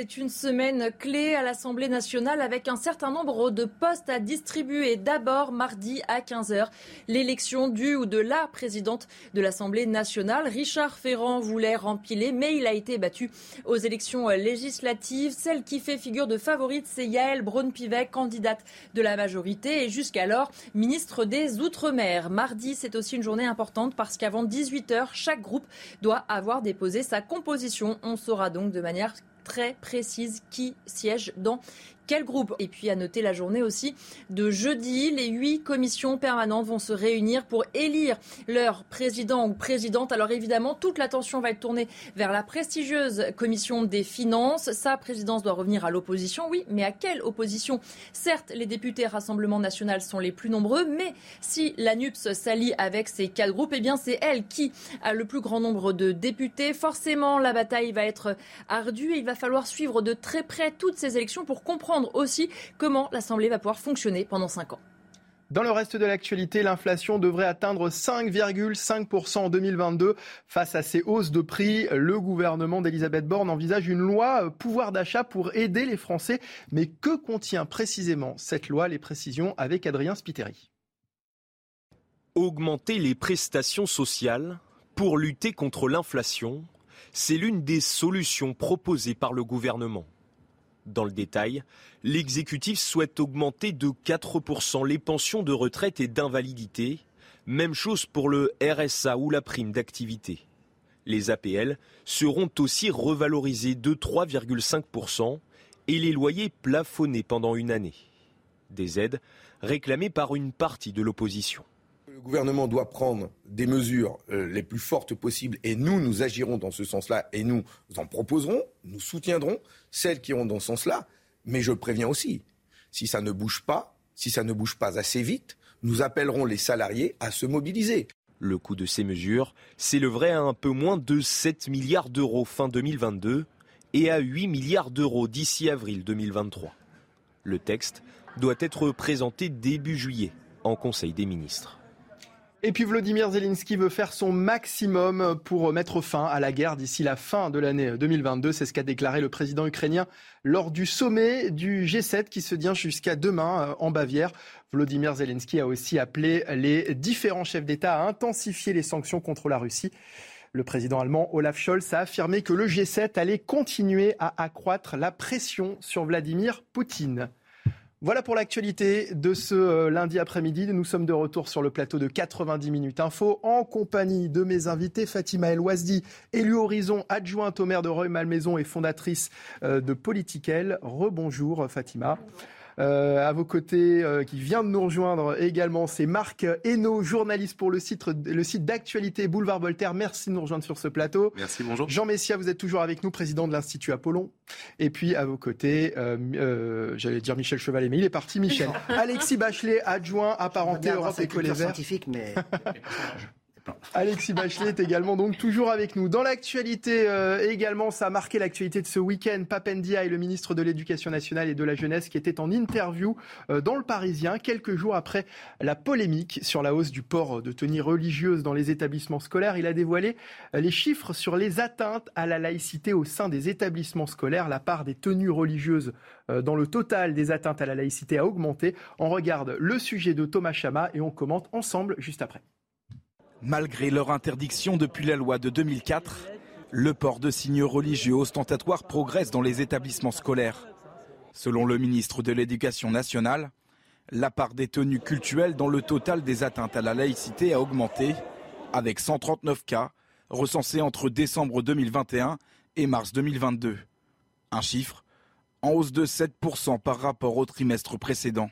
C'est une semaine clé à l'Assemblée nationale avec un certain nombre de postes à distribuer. D'abord, mardi à 15h, l'élection du ou de la présidente de l'Assemblée nationale. Richard Ferrand voulait rempiler, mais il a été battu aux élections législatives. Celle qui fait figure de favorite, c'est Yael Braun-Pivet, candidate de la majorité et jusqu'alors ministre des Outre-mer. Mardi, c'est aussi une journée importante parce qu'avant 18h, chaque groupe doit avoir déposé sa composition. On saura donc de manière très précise qui siège dans quel groupe Et puis à noter la journée aussi de jeudi, les huit commissions permanentes vont se réunir pour élire leur président ou présidente. Alors évidemment, toute l'attention va être tournée vers la prestigieuse commission des finances. Sa présidence doit revenir à l'opposition, oui, mais à quelle opposition? Certes, les députés Rassemblement national sont les plus nombreux, mais si la NUPS s'allie avec ces quatre groupes, eh bien c'est elle qui a le plus grand nombre de députés. Forcément, la bataille va être ardue et il va falloir suivre de très près toutes ces élections pour comprendre aussi comment l'Assemblée va pouvoir fonctionner pendant cinq ans. Dans le reste de l'actualité, l'inflation devrait atteindre 5,5% en 2022. Face à ces hausses de prix, le gouvernement d'Elisabeth Borne envisage une loi euh, pouvoir d'achat pour aider les Français. Mais que contient précisément cette loi? Les précisions avec Adrien Spiteri. Augmenter les prestations sociales pour lutter contre l'inflation, c'est l'une des solutions proposées par le gouvernement. Dans le détail, l'exécutif souhaite augmenter de 4% les pensions de retraite et d'invalidité. Même chose pour le RSA ou la prime d'activité. Les APL seront aussi revalorisés de 3,5% et les loyers plafonnés pendant une année. Des aides réclamées par une partie de l'opposition. Le gouvernement doit prendre des mesures euh, les plus fortes possibles et nous, nous agirons dans ce sens-là et nous en proposerons, nous soutiendrons celles qui iront dans ce sens-là. Mais je préviens aussi, si ça ne bouge pas, si ça ne bouge pas assez vite, nous appellerons les salariés à se mobiliser. Le coût de ces mesures s'élèverait à un peu moins de 7 milliards d'euros fin 2022 et à 8 milliards d'euros d'ici avril 2023. Le texte doit être présenté début juillet en Conseil des ministres. Et puis Vladimir Zelensky veut faire son maximum pour mettre fin à la guerre d'ici la fin de l'année 2022. C'est ce qu'a déclaré le président ukrainien lors du sommet du G7 qui se tient jusqu'à demain euh, en Bavière. Vladimir Zelensky a aussi appelé les différents chefs d'État à intensifier les sanctions contre la Russie. Le président allemand Olaf Scholz a affirmé que le G7 allait continuer à accroître la pression sur Vladimir Poutine. Voilà pour l'actualité de ce euh, lundi après-midi. Nous sommes de retour sur le plateau de 90 minutes info en compagnie de mes invités Fatima El Ouazdi, élue Horizon, adjointe au maire de Reuil-Malmaison et fondatrice euh, de Politiquel. Rebonjour Fatima. À vos côtés, euh, qui vient de nous rejoindre également, c'est Marc Hainaut, journaliste pour le site, le site d'actualité Boulevard Voltaire. Merci de nous rejoindre sur ce plateau. Merci, bonjour. Jean Messia, vous êtes toujours avec nous, président de l'Institut Apollon. Et puis à vos côtés, euh, j'allais dire Michel Chevalet, mais il est parti, Michel. Alexis Bachelet, adjoint apparenté Europe École scientifique, mais Alexis Bachelet est également donc toujours avec nous. Dans l'actualité euh, également, ça a marqué l'actualité de ce week-end. Papendia et le ministre de l'Éducation nationale et de la jeunesse qui était en interview euh, dans le Parisien quelques jours après la polémique sur la hausse du port de tenue religieuse dans les établissements scolaires. Il a dévoilé euh, les chiffres sur les atteintes à la laïcité au sein des établissements scolaires. La part des tenues religieuses dans le total des atteintes à la laïcité a augmenté. On regarde le sujet de Thomas Chama et on commente ensemble juste après. Malgré leur interdiction depuis la loi de 2004, le port de signes religieux ostentatoires progresse dans les établissements scolaires. Selon le ministre de l'Éducation nationale, la part des tenues cultuelles dans le total des atteintes à la laïcité a augmenté, avec 139 cas recensés entre décembre 2021 et mars 2022. Un chiffre en hausse de 7% par rapport au trimestre précédent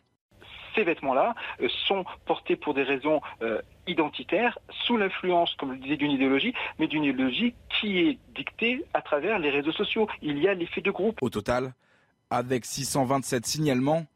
ces vêtements-là euh, sont portés pour des raisons euh, identitaires, sous l'influence, comme je le disais, d'une idéologie, mais d'une idéologie qui est dictée à travers les réseaux sociaux. Il y a l'effet de groupe. Au total, avec 627 signalements,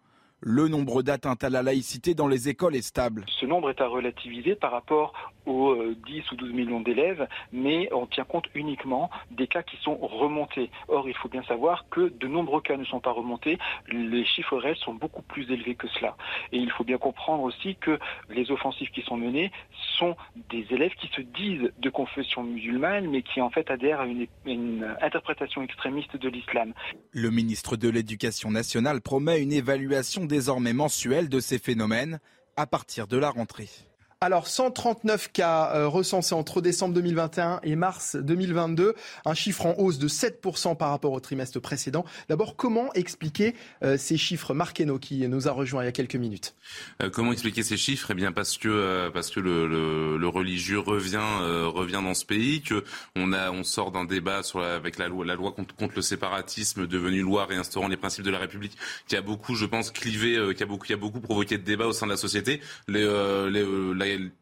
le nombre d'atteintes à la laïcité dans les écoles est stable. Ce nombre est à relativiser par rapport aux 10 euh, ou 12 millions d'élèves, mais on tient compte uniquement des cas qui sont remontés. Or, il faut bien savoir que de nombreux cas ne sont pas remontés. Les chiffres réels sont beaucoup plus élevés que cela. Et il faut bien comprendre aussi que les offensives qui sont menées sont des élèves qui se disent de confession musulmane, mais qui en fait adhèrent à une, une interprétation extrémiste de l'islam. Le ministre de l'Éducation nationale promet une évaluation désormais mensuelle de ces phénomènes à partir de la rentrée. Alors, 139 cas euh, recensés entre décembre 2021 et mars 2022, un chiffre en hausse de 7% par rapport au trimestre précédent. D'abord, comment expliquer euh, ces chiffres Marqueno qui nous a rejoint il y a quelques minutes? Euh, comment expliquer ces chiffres? Eh bien, parce que parce que le, religieux revient revient dans ce pays, que on sort d'un débat avec la loi contre, le séparatisme devenue loi réinstaurant les principes de la République, qui a beaucoup, je pense, clivé, qui a beaucoup qui a beaucoup provoqué de débats au sein de la société.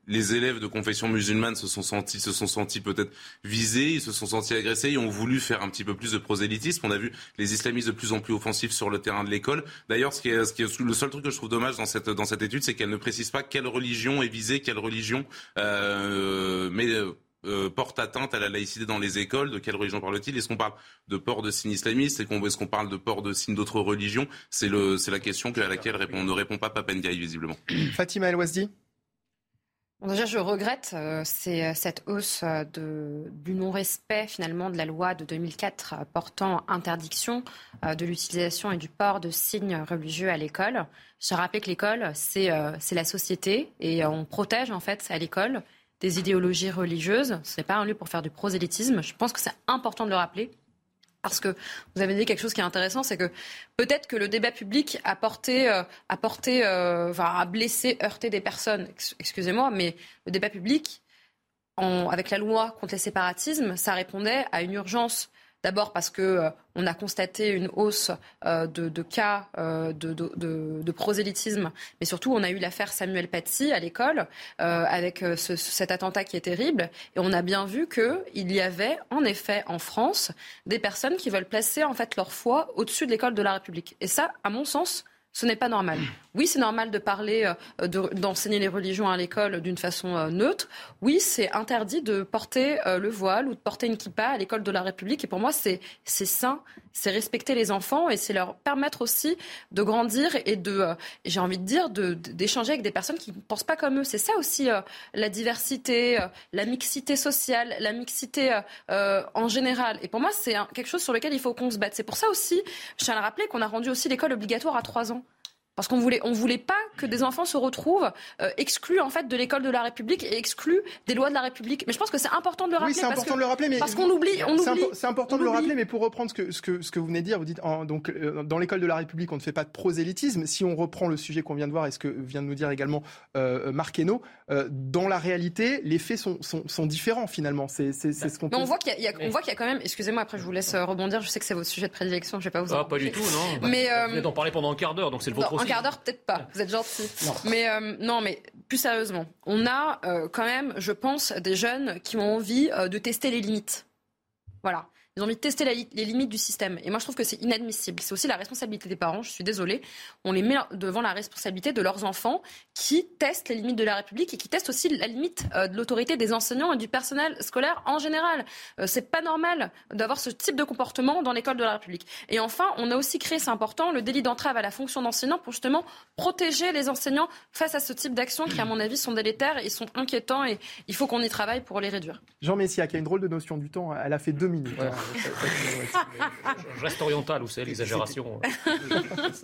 Les élèves de confession musulmane se sont sentis, se sont sentis peut-être visés, ils se sont sentis agressés, ils ont voulu faire un petit peu plus de prosélytisme. On a vu les islamistes de plus en plus offensifs sur le terrain de l'école. D'ailleurs, le seul truc que je trouve dommage dans cette dans cette étude, c'est qu'elle ne précise pas quelle religion est visée, quelle religion euh, euh, porte atteinte à la laïcité dans les écoles De quelle religion parle-t-il? Est-ce qu'on parle de port de signes islamistes? Est-ce qu'on parle de port de signes d'autres religions? C'est la question à laquelle répond, ne répond pas Papendiaï, visiblement. Fatima El-Wazdi déjà, je regrette euh, euh, cette hausse euh, du non-respect finalement de la loi de 2004 portant interdiction de l'utilisation et du port de signes religieux à l'école. Je rappelle que l'école, c'est la société et on protège en fait à l'école des idéologies religieuses. Ce n'est pas un lieu pour faire du prosélytisme. Je pense que c'est important de le rappeler. Parce que vous avez dit quelque chose qui est intéressant, c'est que peut-être que le débat public a porté, euh, euh, a blessé, heurté des personnes. Excusez-moi, mais le débat public, avec la loi contre les séparatismes, ça répondait à une urgence D'abord parce que euh, on a constaté une hausse euh, de, cas euh, de, prosélytisme, mais surtout on a eu l'affaire Samuel Paty à l'école avec cet attentat qui est terrible, et on a bien vu qu'il y avait en effet en France des personnes qui veulent placer en fait leur foi au-dessus de l'école de la République. Et ça, à mon sens, ce n'est pas normal. Oui, c'est normal de parler, euh, d'enseigner les religions à l'école d'une façon euh, neutre. Oui, c'est interdit de porter euh, le voile ou de porter une kippa à l'école de la République. Et pour moi, c'est sain, c'est respecter les enfants et c'est leur permettre aussi de grandir et de, j'ai envie de dire, d'échanger avec des personnes qui ne pensent pas comme eux. C'est ça aussi la diversité, la mixité sociale, la mixité en général. Et pour moi, c'est quelque chose sur lequel il faut qu'on se batte. C'est pour ça aussi, je tiens à le rappeler, qu'on a rendu aussi l'école obligatoire à trois ans. Parce qu'on voulait, on voulait pas que des enfants se retrouvent euh, exclus en fait de l'école de la République et exclus des lois de la République. Mais je pense que c'est important de le rappeler. Oui, c'est important de le rappeler, mais parce qu'on oublie, on oublie. C'est important de le rappeler, mais pour reprendre ce que ce que, ce que vous venez de dire, vous dites donc euh, dans l'école de la République, on ne fait pas de prosélytisme. Si on reprend le sujet qu'on vient de voir et ce que vient de nous dire également euh, Marc Hainaut, euh, dans la réalité, les faits sont, sont, sont différents finalement. C'est ce qu'on. On voit qu'il y, y, a quand même. Excusez-moi, après je vous laisse rebondir. Je sais que c'est votre sujet de prédilection. Je vais pas vous. Ah, pas du tout, non. Mais vous venez d'en parler pendant un quart d'heure, donc c'est le vôtre aussi. Quart d'heure, peut-être pas. Vous êtes gentil. Mais euh, non, mais plus sérieusement, on a euh, quand même, je pense, des jeunes qui ont envie euh, de tester les limites. Voilà. Ils ont envie de tester les limites du système. Et moi, je trouve que c'est inadmissible. C'est aussi la responsabilité des parents, je suis désolée. On les met devant la responsabilité de leurs enfants qui testent les limites de la République et qui testent aussi la limite euh, de l'autorité des enseignants et du personnel scolaire en général. Euh, c'est pas normal d'avoir ce type de comportement dans l'école de la République. Et enfin, on a aussi créé, c'est important, le délit d'entrave à la fonction d'enseignant pour justement protéger les enseignants face à ce type d'actions qui, à mon avis, sont délétères et sont inquiétants et il faut qu'on y travaille pour les réduire. Jean Messia, qui a une drôle de notion du temps, elle a fait deux minutes. Je reste oriental, vous savez, l'exagération.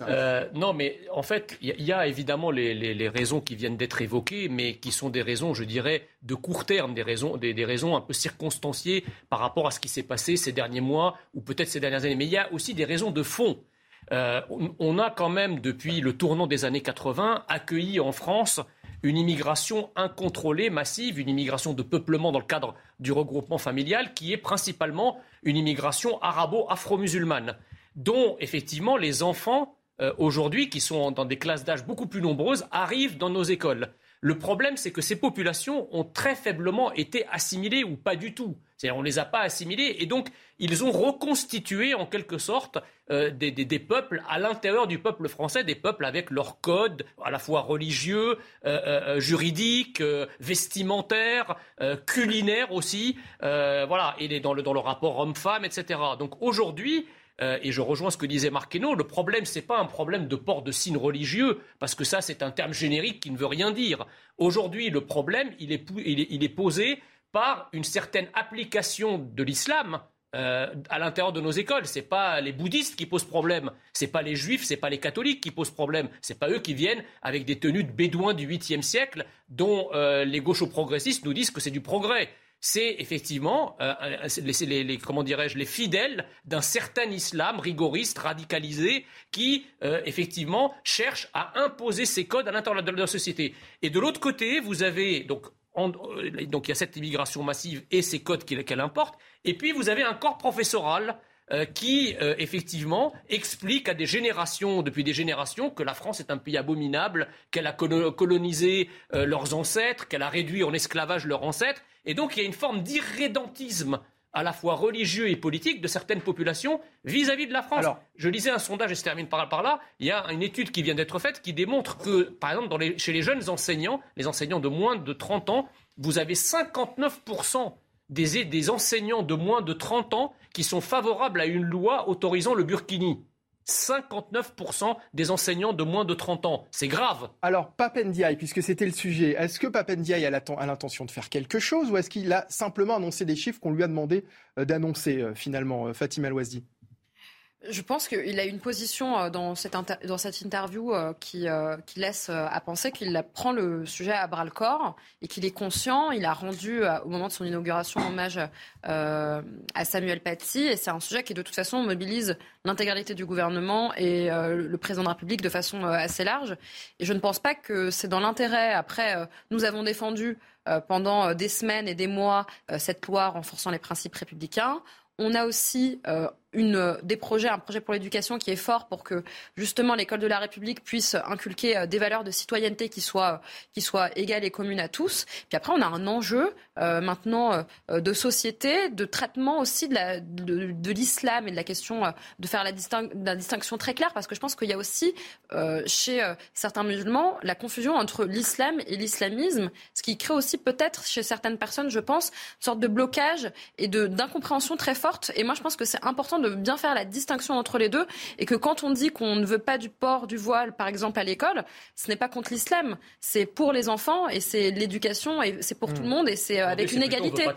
Euh, non, mais en fait, il y, a évidemment les, raisons qui viennent d'être évoquées, mais qui sont des raisons, je dirais, de court terme, des raisons, des, des raisons un peu circonstanciées par rapport à ce qui s'est passé ces derniers mois ou peut-être ces dernières années. Mais il y a aussi des raisons de fond. Euh, on a quand même, depuis le tournant des années 80, accueilli en France une immigration incontrôlée, massive, une immigration de peuplement dans le cadre du regroupement familial, qui est principalement une immigration arabo-afro-musulmane, dont effectivement les enfants, euh, aujourd'hui, qui sont dans des classes d'âge beaucoup plus nombreuses, arrivent dans nos écoles. Le problème, c'est que ces populations ont très faiblement été assimilées ou pas du tout. C'est-à-dire, on ne les a pas assimilées et donc ils ont reconstitué en quelque sorte euh, des, peuples à l'intérieur du peuple français, des peuples avec leurs codes à la fois religieux, euh, euh, juridiques, vestimentaires, culinaires aussi, voilà, et dans le, dans le rapport homme-femme, etc. Donc aujourd'hui, et je rejoins ce que disait Marqueno, le problème, ce n'est pas un problème de port de signes religieux, parce que ça, c'est un terme générique qui ne veut rien dire. Aujourd'hui, le problème, il est, posé par une certaine application de l'islam euh, à l'intérieur de nos écoles. Ce n'est pas les bouddhistes qui posent problème, ce n'est pas les juifs, ce n'est pas les catholiques qui posent problème, ce n'est pas eux qui viennent avec des tenues de bédouins du 8e siècle dont euh, les gauchos-progressistes nous disent que c'est du progrès. C'est effectivement euh, les, comment dirais-je les fidèles d'un certain islam rigoriste, radicalisé, qui effectivement cherche à imposer ses codes à l'intérieur de la société. Et de l'autre côté, vous avez donc euh, il y a cette immigration massive et ces codes qu'elle importe. Et puis vous avez un corps professoral euh, qui, euh, effectivement, explique à des générations, depuis des générations, que la France est un pays abominable, qu'elle a colonisé leurs ancêtres, qu'elle a réduit en esclavage leurs ancêtres. Et donc il y a une forme d'irrédentisme à la fois religieux et politique de certaines populations vis-à-vis de la France. je lisais un sondage, et je termine par, par, là, il y a une étude qui vient d'être faite qui démontre que, par exemple, chez les jeunes enseignants, les enseignants de moins de 30 ans, vous avez 59% des, enseignants de moins de 30 ans qui sont favorables à une loi autorisant le burkini. 59% des enseignants de moins de 30 ans. C'est grave. Alors, Papendiaï, puisque c'était le sujet, est-ce que Papendiaï a l'intention de faire quelque chose ou est-ce qu'il a simplement annoncé des chiffres qu'on lui a demandé euh, d'annoncer euh, finalement, euh, Fatima Louazi je pense qu'il a une position euh, dans cette, dans cette interview euh, qui, euh, qui laisse à penser qu'il prend le sujet à bras le corps et qu'il est conscient. Il a rendu au moment de son inauguration hommage à Samuel Paty et c'est un sujet qui de toute façon mobilise l'intégralité du gouvernement et le président de la République de façon assez large. Et je ne pense pas que c'est dans l'intérêt. Après, nous avons défendu pendant des semaines et des mois cette loi renforçant les principes républicains. On a aussi une, des projets, un projet pour l'éducation qui est fort pour que justement l'école de la République puisse inculquer euh, des valeurs de citoyenneté qui soient, qui soient égales et communes à tous. Puis après, on a un enjeu euh, maintenant euh, de société, de traitement aussi de, l'islam et de la question de faire la, la, distinction très claire, parce que je pense qu'il y a aussi chez certains musulmans la confusion entre l'islam et l'islamisme, ce qui crée aussi peut-être chez certaines personnes, je pense, une sorte de blocage et d'incompréhension très forte. Et moi, je pense que c'est important de bien faire la distinction entre les deux et que quand on dit qu'on ne veut pas du port du voile, par exemple, à l'école, ce n'est pas contre l'islam. C'est pour les enfants et c'est l'éducation et c'est pour tout le hmm. monde et c'est euh, avec une égalité.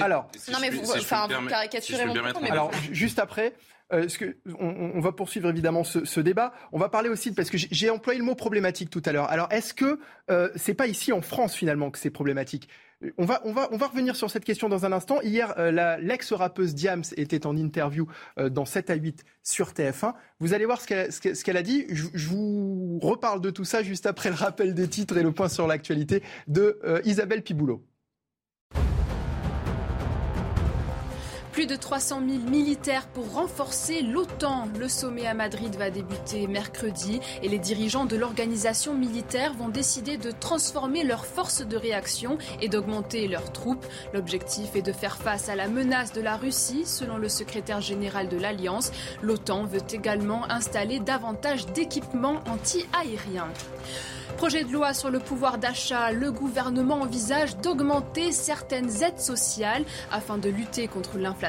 Alors, non mais vous, enfin, vous caricaturez mon propos. Alors, juste après. Euh, que, on, va poursuivre évidemment ce, débat. On va parler aussi parce que j'ai employé le mot problématique tout à l'heure. Alors, est-ce que euh, c'est pas ici en France finalement que c'est problématique? On va, revenir sur cette question dans un instant. Hier, euh, l'ex-rappeuse Diams était en interview euh, dans 7 à 8 sur TF1. Vous allez voir ce qu'elle a dit. Je, vous reparle de tout ça juste après le rappel des titres et le point sur l'actualité de euh, Isabelle Piboulot. Plus de 300 000 militaires pour renforcer l'OTAN. Le sommet à Madrid va débuter mercredi et les dirigeants de l'organisation militaire vont décider de transformer leurs forces de réaction et d'augmenter leurs troupes. L'objectif est de faire face à la menace de la Russie, selon le secrétaire général de l'Alliance. L'OTAN veut également installer davantage d'équipements anti-aériens. Projet de loi sur le pouvoir d'achat, le gouvernement envisage d'augmenter certaines aides sociales afin de lutter contre l'inflation.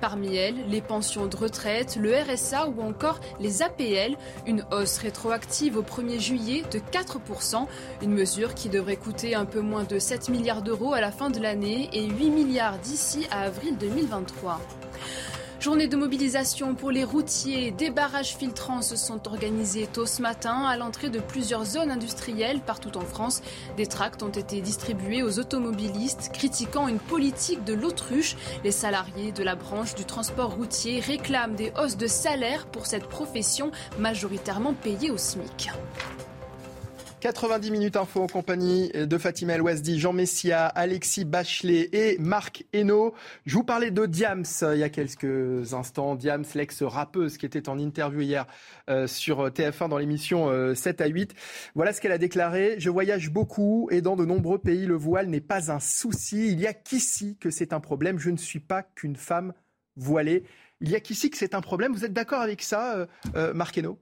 Parmi elles, les pensions de retraite, le RSA ou encore les APL. Une hausse rétroactive au 1er juillet de 4%. Une mesure qui devrait coûter un peu moins de 7 milliards d'euros à la fin de l'année et 8 milliards d'ici à avril 2023. Journée de mobilisation pour les routiers. Des barrages filtrants se sont organisés tôt ce matin à l'entrée de plusieurs zones industrielles partout en France. Des tracts ont été distribués aux automobilistes critiquant une politique de l'autruche. Les salariés de la branche du transport routier réclament des hausses de salaire pour cette profession majoritairement payée au SMIC. 90 minutes info en compagnie de Fatima El Ouazdi, Jean Messia, Alexis Bachelet et Marc Hainaut. Je vous parlais de Diams euh, il y a quelques instants. Diams, l'ex-rappeuse qui était en interview hier euh, sur TF1 dans l'émission 7 euh, à 8. Voilà ce qu'elle a déclaré. Je voyage beaucoup et dans de nombreux pays, le voile n'est pas un souci. Il y a qu'ici que c'est un problème. Je ne suis pas qu'une femme voilée. Il y a qu'ici que c'est un problème. Vous êtes d'accord avec ça, Marc Hainaut?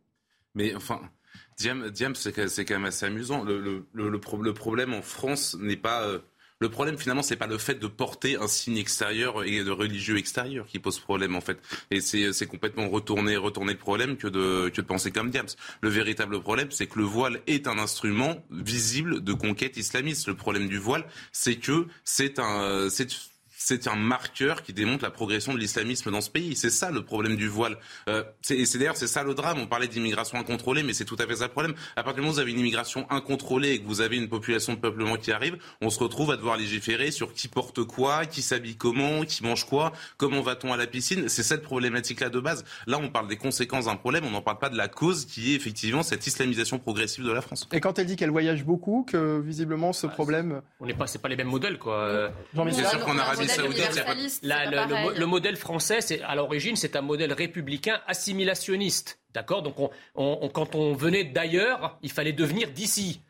Mais enfin, Diam, c'est quand même assez amusant. Le, problème en France n'est pas. Euh, le problème finalement, c'est pas le fait de porter un signe extérieur et de religieux extérieur qui pose problème en fait. Et c'est complètement retourner, retourner le problème que de, que de penser comme Diams. Le véritable problème, c'est que le voile est un instrument visible de conquête islamiste. Le problème du voile, c'est que c'est un, c'est un marqueur qui démontre la progression de l'islamisme dans ce pays. C'est ça le problème du voile. Euh, et c'est d'ailleurs c'est ça le drame. On parlait d'immigration incontrôlée, mais c'est tout à fait ça le problème. À partir du moment où vous avez une immigration incontrôlée et que vous avez une population de peuplement qui arrive, on se retrouve à devoir légiférer sur qui porte quoi, qui s'habille comment, qui mange quoi, comment va-t-on à la piscine. C'est cette problématique-là de base. Là, on parle des conséquences d'un problème, on n'en parle pas de la cause qui est effectivement cette islamisation progressive de la France. Et quand elle dit qu'elle voyage beaucoup, que visiblement ce bah, problème, on n'est pas, c'est pas les mêmes modèles quoi. C'est sûr qu'en Arabie le, modèle français, c'est à l'origine, c'est un modèle républicain assimilationniste. D'accord? Donc, quand on venait d'ailleurs, il fallait devenir d'ici.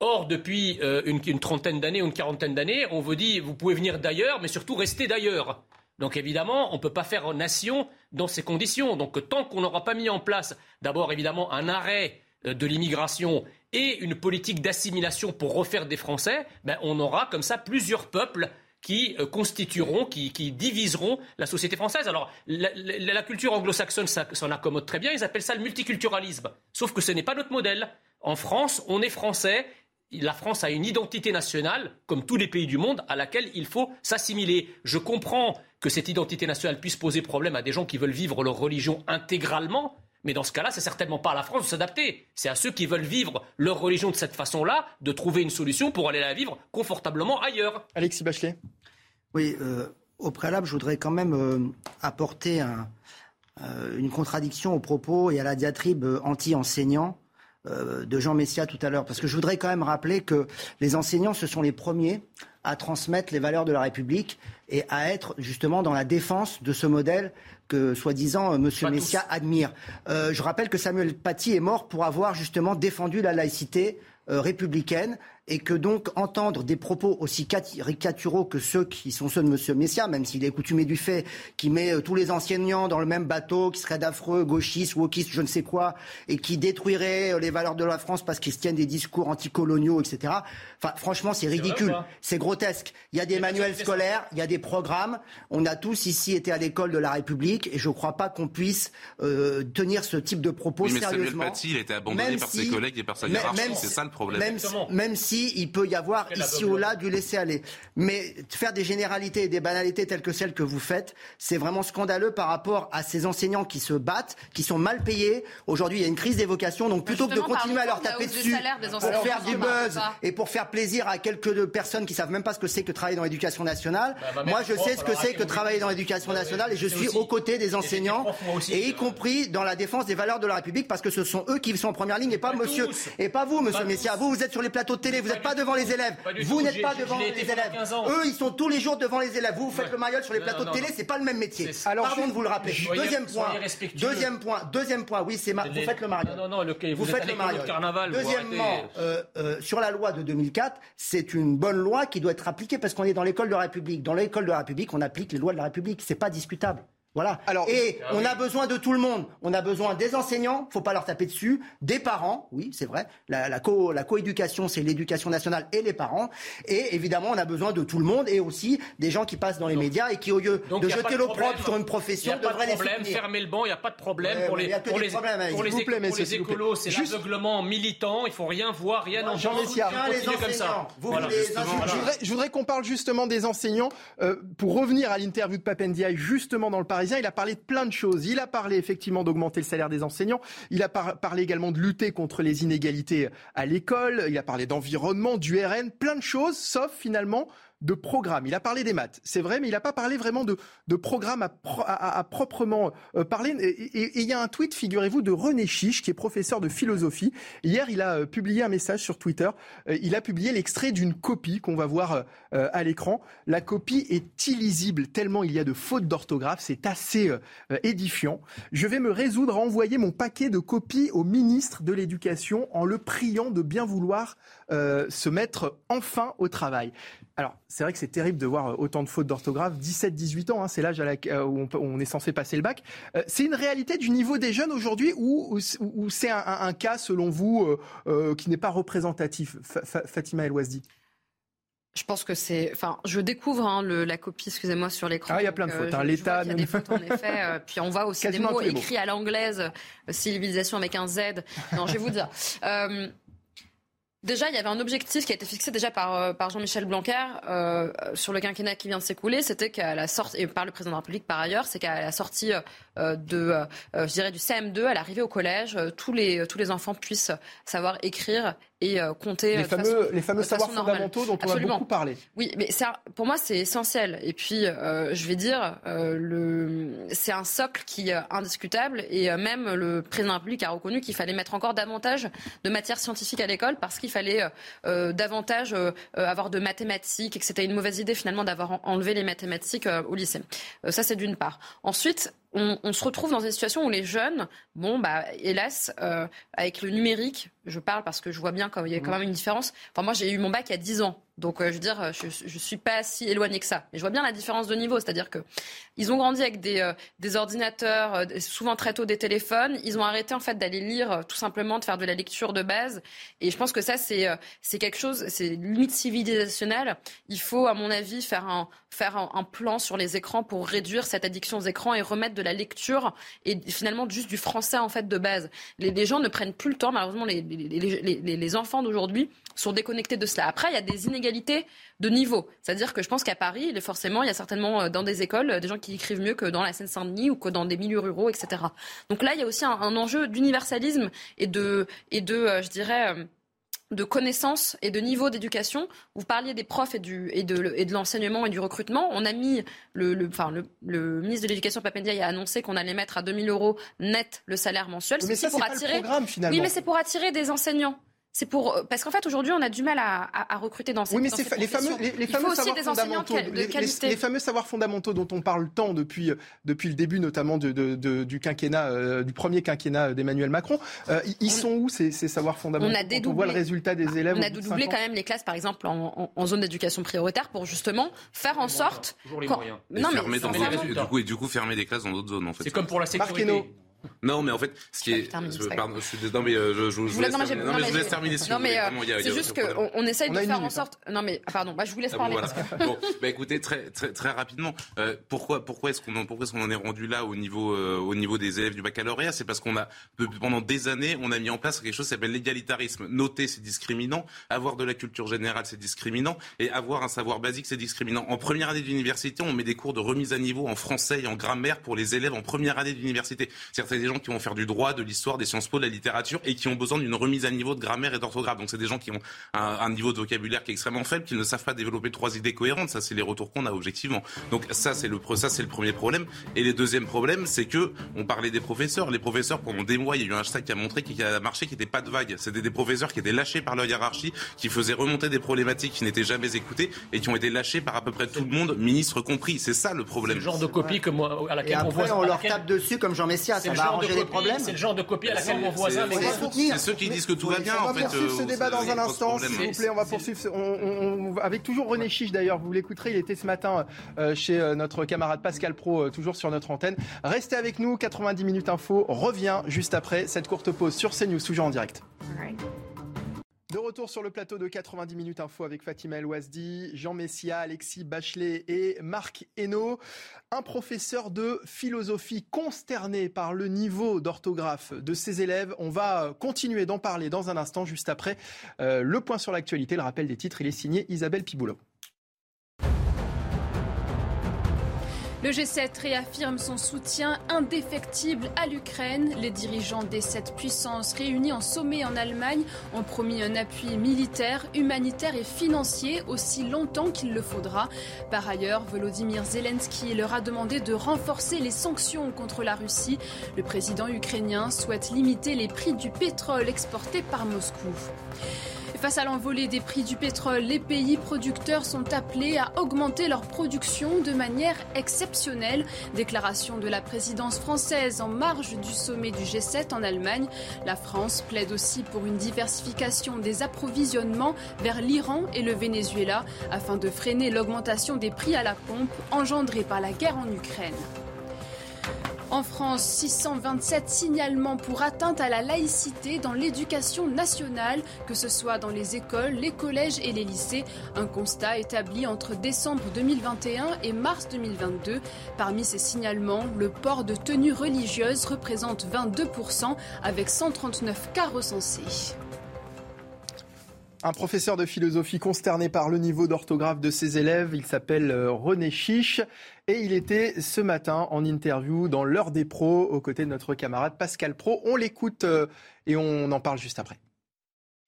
Or, depuis euh, une, trentaine d'années ou une quarantaine d'années, on vous dit vous pouvez venir d'ailleurs, mais surtout rester d'ailleurs. Donc évidemment, on ne peut pas faire nation dans ces conditions. Donc tant qu'on n'aura pas mis en place, d'abord évidemment, un arrêt euh, de l'immigration et une politique d'assimilation pour refaire des Français, ben, on aura comme ça plusieurs peuples qui euh, constitueront, qui, diviseront la société française. Alors, la, culture anglo-saxonne s'en accommode très bien, ils appellent ça le multiculturalisme. Sauf que ce n'est pas notre modèle. En France, on est français, la France a une identité nationale, comme tous les pays du monde, à laquelle il faut s'assimiler. Je comprends que cette identité nationale puisse poser problème à des gens qui veulent vivre leur religion intégralement, mais dans ce cas-là, c'est certainement pas à la France de s'adapter. C'est à ceux qui veulent vivre leur religion de cette façon-là de trouver une solution pour aller la vivre confortablement ailleurs. Alexis Bachelet. Oui, euh, au préalable, je voudrais quand même euh, apporter euh, une contradiction aux propos et à la diatribe anti-enseignants de Jean Messia tout à l'heure. Parce que je voudrais quand même rappeler que les enseignants, ce sont les premiers à transmettre les valeurs de la République et à être justement dans la défense de ce modèle que, soi-disant, M. Messia admire. je rappelle que Samuel Paty est mort pour avoir justement défendu la laïcité républicaine et que donc entendre des propos aussi caricaturaux que ceux qui sont ceux de M. Messia, même s'il est coutumé du fait, qui met euh, tous les enseignants dans le même bateau, qui serait d'affreux gauchistes, wokistes, je ne sais quoi, et qui détruirait euh, les valeurs de la France parce qu'ils se tiennent des discours anticoloniaux, etc. Enfin, franchement, c'est ridicule, c'est grotesque. Il y a des manuels scolaires, il y a des programmes. On a tous ici été à l'école de la République, et je ne crois pas qu'on puisse euh, tenir ce type de propos oui, mais sérieusement. Samuel Paty, il a été abandonné par ses collègues et par sa hiérarchie, c'est ça le problème. Même, même si il peut y avoir ici ou là du laisser-aller. Mais faire des généralités et des banalités telles que celles que vous faites, c'est vraiment scandaleux par rapport à ces enseignants qui se battent, qui sont mal payés. Aujourd'hui, il y a une crise des vocations, donc plutôt que de continuer à leur taper dessus pour faire du buzz et pour faire plaisir à quelques personnes qui savent même pas ce que c'est que travailler dans l'éducation nationale, bah, moi je sais ce que c'est que travailler dans l'éducation nationale et je suis aux côtés des enseignants et y compris dans la défense des valeurs de la République parce que ce sont eux qui sont en première ligne et pas monsieur et pas vous, monsieur Messia. Vous, vous êtes sur les plateaux de télé, vous n'êtes pas devant les élèves. Vous n'êtes pas devant les élèves. Eux, ils sont tous les jours devant les élèves. Vous, vous faites le mariole sur les plateaux de télé, c'est pas le même métier. Pardon de vous le rappeler. Deuxième point. Deuxième point. Deuxième point. Oui, c'est vous faites le mariole. Non, non, vous faites le mariole. Carnaval. Deuxièmement, euh, euh, sur la loi de 2004, c'est une bonne loi qui doit être appliquée parce qu'on est dans l'école de la République. Dans l'école de la République, on applique les lois de la République. C'est pas discutable. Voilà. et ah on a besoin de tout le monde. On a besoin des enseignants, faut pas leur taper dessus, des parents, oui, c'est vrai. La, la, co, la coéducation, c'est l'éducation nationale et les parents. Et évidemment, on a besoin de tout le monde et aussi des gens qui passent dans les médias et qui, au lieu de jeter l'opprobre sur une profession, devraient les problème, Fermer le banc, il n'y a pas de problème. pour les, pour les, pour les, pour les écolos, c'est l'aveuglement militant. Il faut rien voir, rien en Jean comme ça. Je voudrais, qu'on parle justement des enseignants. Euh, pour revenir à l'interview de Papendiaï, justement dans le il a parlé de plein de choses. Il a parlé effectivement d'augmenter le salaire des enseignants. Il a parlé également de lutter contre les inégalités à l'école. Il a parlé d'environnement, du RN, plein de choses, sauf finalement de programme. Il a parlé des maths, c'est vrai, mais il n'a pas parlé vraiment de, de programme à, proprement euh, parler. Et, il y a un tweet, figurez-vous, de René Chiche, qui est professeur de philosophie. Hier, il a euh, publié un message sur Twitter. Euh, il a publié l'extrait d'une copie qu'on va voir à l'écran. La copie est illisible tellement il y a de fautes d'orthographe. C'est assez édifiant. Je vais me résoudre à envoyer mon paquet de copies au ministre de l'Éducation en le priant de bien vouloir se mettre enfin au travail. Alors, c'est vrai que c'est terrible de voir euh, autant de fautes d'orthographe. 17-18 ans, hein, c'est l'âge euh, où on, est censé passer le bac. Euh, c'est une réalité du niveau des jeunes aujourd'hui ou, c'est un, cas, selon vous, qui n'est pas représentatif Fatima El Ouazdi je pense que c'est. Enfin, je découvre hein, la copie, excusez-moi, sur l'écran. Ah, il y a plein de fautes. Hein, L'État. Il y a des fautes, en effet. puis on voit aussi des mots écrits à l'anglaise, civilisation avec un Z. Non, je vais vous dire. Déjà, il y avait un objectif qui a été fixé déjà par, euh, Jean-Michel Blanquer euh, sur le quinquennat qui vient de s'écouler. C'était qu'à la sortie, et par le président de la République par ailleurs, c'est qu'à la sortie euh, de, je dirais, du CM2, à l'arrivée au collège, tous les enfants puissent savoir écrire et compter. Les fameux, les fameux savoirs fondamentaux dont on a beaucoup parlé. Oui, mais ça, pour moi, c'est essentiel. Et puis, je vais dire, le, c'est un socle qui est indiscutable. Et même le président de la République a reconnu qu'il fallait mettre encore davantage de matières scientifiques à l'école parce qu'il il fallait euh, euh, davantage euh, avoir de mathématiques et que c'était une mauvaise idée finalement d'avoir enlevé les mathématiques au lycée. ça, c'est d'une part. Ensuite, on, se retrouve dans une situation où les jeunes, bon, bah, hélas, avec le numérique, je parle parce que je vois bien qu'il y a quand mmh. même une différence. Enfin, moi, j'ai eu mon bac il y a 10 ans. Donc, euh, je veux dire, je, je suis pas si éloigné que ça. Mais je vois bien la différence de niveau. C'est-à-dire que ils ont grandi avec des, euh, ordinateurs, euh, souvent très tôt des téléphones. Ils ont arrêté, en fait, d'aller lire, tout simplement, de faire de la lecture de base. Et je pense que ça, c'est, quelque chose, c'est limite civilisationnel. Il faut, à mon avis, faire un, faire un, plan sur les écrans pour réduire cette addiction aux écrans et remettre de la lecture et finalement juste du français, en fait, de base. Les, gens ne prennent plus le temps, malheureusement, les, les enfants d'aujourd'hui sont déconnectés de cela. Après, il y a des inégalités de niveau. C'est-à-dire que je pense qu'à Paris, il est forcément, il y a certainement euh, dans des écoles euh, des gens qui écrivent mieux que dans la Seine-Saint-Denis ou que dans des milieux ruraux, etc. Donc là, il y a aussi un, enjeu d'universalisme et de, et de, euh, je dirais, de connaissances et de niveau d'éducation. Vous parliez des profs et, du, et de, et de l'enseignement et du recrutement. On a mis, le, le, enfin, le, le ministre de l'Éducation, Papendia, a annoncé qu'on allait mettre à 2000 euros net le salaire mensuel. Mais ça, pour attirer, Oui, mais c'est pour attirer des enseignants. C'est pour euh, parce qu'en fait aujourd'hui on a du mal à, à, recruter dans ces Oui, mais c'est les fameux les, fameux savoirs fondamentaux, les, fameux savoirs fondamentaux dont on parle tant depuis depuis le début notamment de, de, du quinquennat euh, du premier quinquennat d'Emmanuel Macron. Euh, ils sont où ces, ces savoirs fondamentaux? On a dédoublé, on voit le résultat des élèves. On a dédoublé quand même les classes par exemple en, en, zone d'éducation prioritaire pour justement faire en sorte. Toujours les moyens. Non, mais, dans du coup et du coup fermer des classes dans d'autres zones en fait. C'est comme pour la sécurité. Non, mais en fait, ce qui est. Pardon, je suis Non, mais euh, je, je, vous laisse, terminer. Non, mais je vous laisse terminer. Non, mais c'est juste qu'on on essaye de faire en sorte. Non, mais ah, pardon, bah, je vous laisse ah parler. Bon, bah, écoutez, très, très, très rapidement, euh, pourquoi, pourquoi est-ce qu'on en, pourquoi est-ce qu'on en est rendu là au niveau, euh, au niveau des élèves du baccalauréat? C'est parce qu'on a, pendant des années, on a mis en place quelque chose qui s'appelle l'égalitarisme. Noter, c'est discriminant. Avoir de la culture générale, c'est discriminant. Et avoir un savoir basique, c'est discriminant. En première année d'université, on met des cours de remise à niveau en français et en grammaire pour les élèves en première année d'université. C'est c'est des gens qui vont faire du droit, de l'histoire, des sciences po, de la littérature et qui ont besoin d'une remise à niveau de grammaire et d'orthographe. Donc c'est des gens qui ont un, niveau de vocabulaire qui est extrêmement faible, qui ne savent pas développer trois idées cohérentes. Ça, c'est les retours qu'on a objectivement. Donc ça, c'est le ça, c'est le premier problème. Et le deuxième problème, c'est que on parlait des professeurs. Les professeurs, pendant des mois, il y a eu un hashtag qui a montré qu'il y a marché qui n'était pas de vague. C'était des professeurs qui étaient lâchés par leur hiérarchie, qui faisaient remonter des problématiques qui n'étaient jamais écoutées et qui ont été lâchés par à peu près tout le monde, ministre compris. C'est ça le problème. Le genre de copie que moi, à laquelle et après, on, leur tape dessus comme Jean Messia. Arranger les problèmes. C'est le genre de copie à laquelle mon voisin. C'est ceux qui disent que tout va bien. On va poursuivre ce débat dans un instant, s'il vous plaît. On va poursuivre. Avec toujours René Chiche d'ailleurs. Vous l'écouterez. Il était ce matin euh, chez euh, notre camarade Pascal Pro, euh, toujours sur notre antenne. Restez avec nous. 90 minutes info revient juste après cette courte pause sur CNews, toujours en direct. De retour sur le plateau de 90 minutes info avec Fatima El Ouazdi, Jean Messia, Alexis Bachelet et Marc Hainaut. Un professeur de philosophie consterné par le niveau d'orthographe de ses élèves. On va continuer d'en parler dans un instant, juste après euh, le point sur l'actualité, le rappel des titres. Il est signé Isabelle Piboulot. Le G7 réaffirme son soutien indéfectible à l'Ukraine. Les dirigeants des sept puissances réunis en sommet en Allemagne ont promis un appui militaire, humanitaire et financier aussi longtemps qu'il le faudra. Par ailleurs, Volodymyr Zelensky leur a demandé de renforcer les sanctions contre la Russie. Le président ukrainien souhaite limiter les prix du pétrole exporté par Moscou. Face à l'envolée des prix du pétrole, les pays producteurs sont appelés à augmenter leur production de manière exceptionnelle. Déclaration de la présidence française en marge du sommet du G7 en Allemagne. La France plaide aussi pour une diversification des approvisionnements vers l'Iran et le Venezuela afin de freiner l'augmentation des prix à la pompe engendrée par la guerre en Ukraine. En France, 627 signalements pour atteinte à la laïcité dans l'éducation nationale, que ce soit dans les écoles, les collèges et les lycées. Un constat établi entre décembre 2021 et mars 2022. Parmi ces signalements, le port de tenues religieuses représente 22% avec 139 cas recensés. Un professeur de philosophie consterné par le niveau d'orthographe de ses élèves, il s'appelle euh, René Chiche et il était ce matin en interview dans l'heure des pros aux côtés de notre camarade Pascal Pro. On l'écoute euh, et on en parle juste après.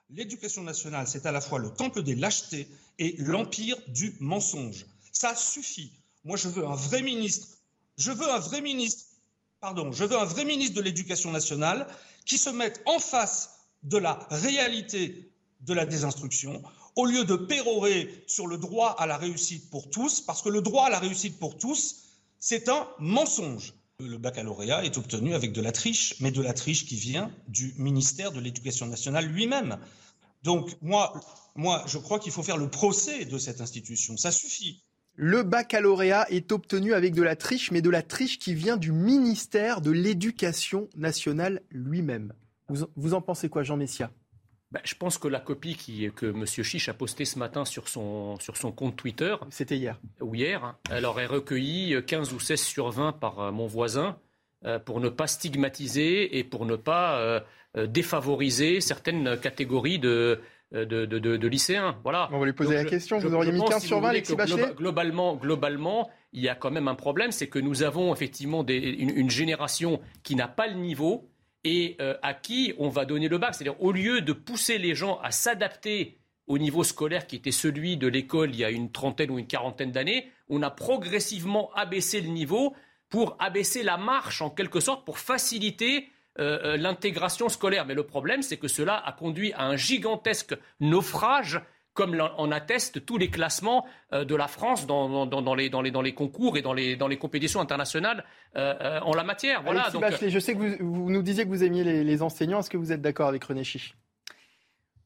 L'éducation nationale, c'est à la fois le temple des lâchetés et l'empire du mensonge. Ça suffit. Moi, je veux un vrai ministre. Je veux un vrai ministre. Pardon, je veux un vrai ministre de l'éducation nationale qui se mette en face de la réalité de la désinstruction, au lieu de pérorer sur le droit à la réussite pour tous, parce que le droit à la réussite pour tous, c'est un mensonge. Le baccalauréat est obtenu avec de la triche, mais de la triche qui vient du ministère de l'Éducation nationale lui-même. Donc moi, je crois qu'il faut faire le procès de cette institution. Ça suffit. Le baccalauréat est obtenu avec de la triche, mais de la triche qui vient du ministère de l'Éducation nationale lui-même. Vous, vous en pensez quoi, Jean Messia? Bah, je pense que la copie que M. Chiche a postée ce matin sur son, sur son compte Twitter. C'était hier. Ou hier. Elle aurait recueilli 15 ou 16 sur 20 par euh, mon voisin euh, pour ne pas stigmatiser et pour ne pas euh, défavoriser certaines catégories de, de, de, lycéens. Voilà. On va lui poser la question. vous auriez mis 15 sur 20, Alexis Bachelet globalement, globalement, il y a quand même un problème, c'est que nous avons effectivement une génération qui n'a pas le niveau et euh, à qui on va donner le bac. C'est-à-dire, au lieu de pousser les gens à s'adapter au niveau scolaire qui était celui de l'école il y a une trentaine ou une quarantaine d'années, on a progressivement abaissé le niveau pour abaisser la marche en quelque sorte, pour faciliter euh, euh, l'intégration scolaire. Mais le problème, c'est que cela a conduit à un gigantesque naufrage comme en attestent tous les classements euh, de la France dans, les, concours et dans les, compétitions internationales euh, euh, en la matière. Voilà, je sais que vous, nous disiez que vous aimiez les, enseignants. Est-ce que vous êtes d'accord avec René Chiche?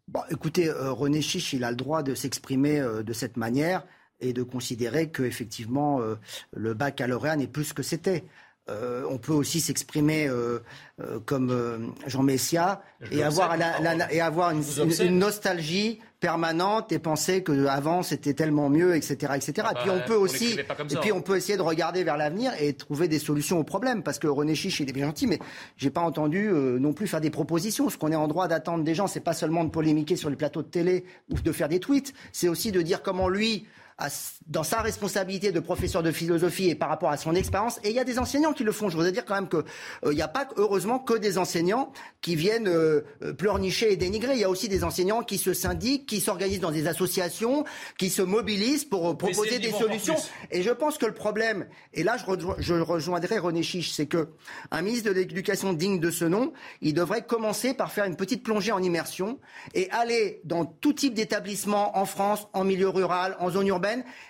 Bon, Écoutez, René Chiche, il a le droit de s'exprimer de cette manière et de considérer qu'effectivement, le baccalauréat n'est plus ce que c'était. on peut aussi s'exprimer comme Jean Messia et avoir, et avoir, une nostalgie permanente et penser que avant c'était tellement mieux, etc., etc. et puis on peut aussi, et puis on peut essayer de regarder vers l'avenir et trouver des solutions aux problèmes, parce que René Chiche il est bien gentil, mais j'ai pas entendu euh, non plus faire des propositions. Ce qu'on est en droit d'attendre des gens, c'est pas seulement de polémiquer sur les plateaux de télé ou de faire des tweets, c'est aussi de dire comment lui dans sa responsabilité de professeur de philosophie et par rapport à son expérience. Et il y a des enseignants qui le font. Je voudrais dire quand même qu'il n'y a pas heureusement que des enseignants qui viennent pleurnicher et dénigrer. Il y a aussi des enseignants qui se syndiquent, qui s'organisent dans des associations, qui se mobilisent pour proposer des solutions. Et je pense que le problème, et là je, rejoindrai René Chiche, c'est que un ministre de l'Éducation digne de ce nom, il devrait commencer par faire une petite plongée en immersion et aller dans tout type d'établissement en France, en milieu rural, en zone urbaine,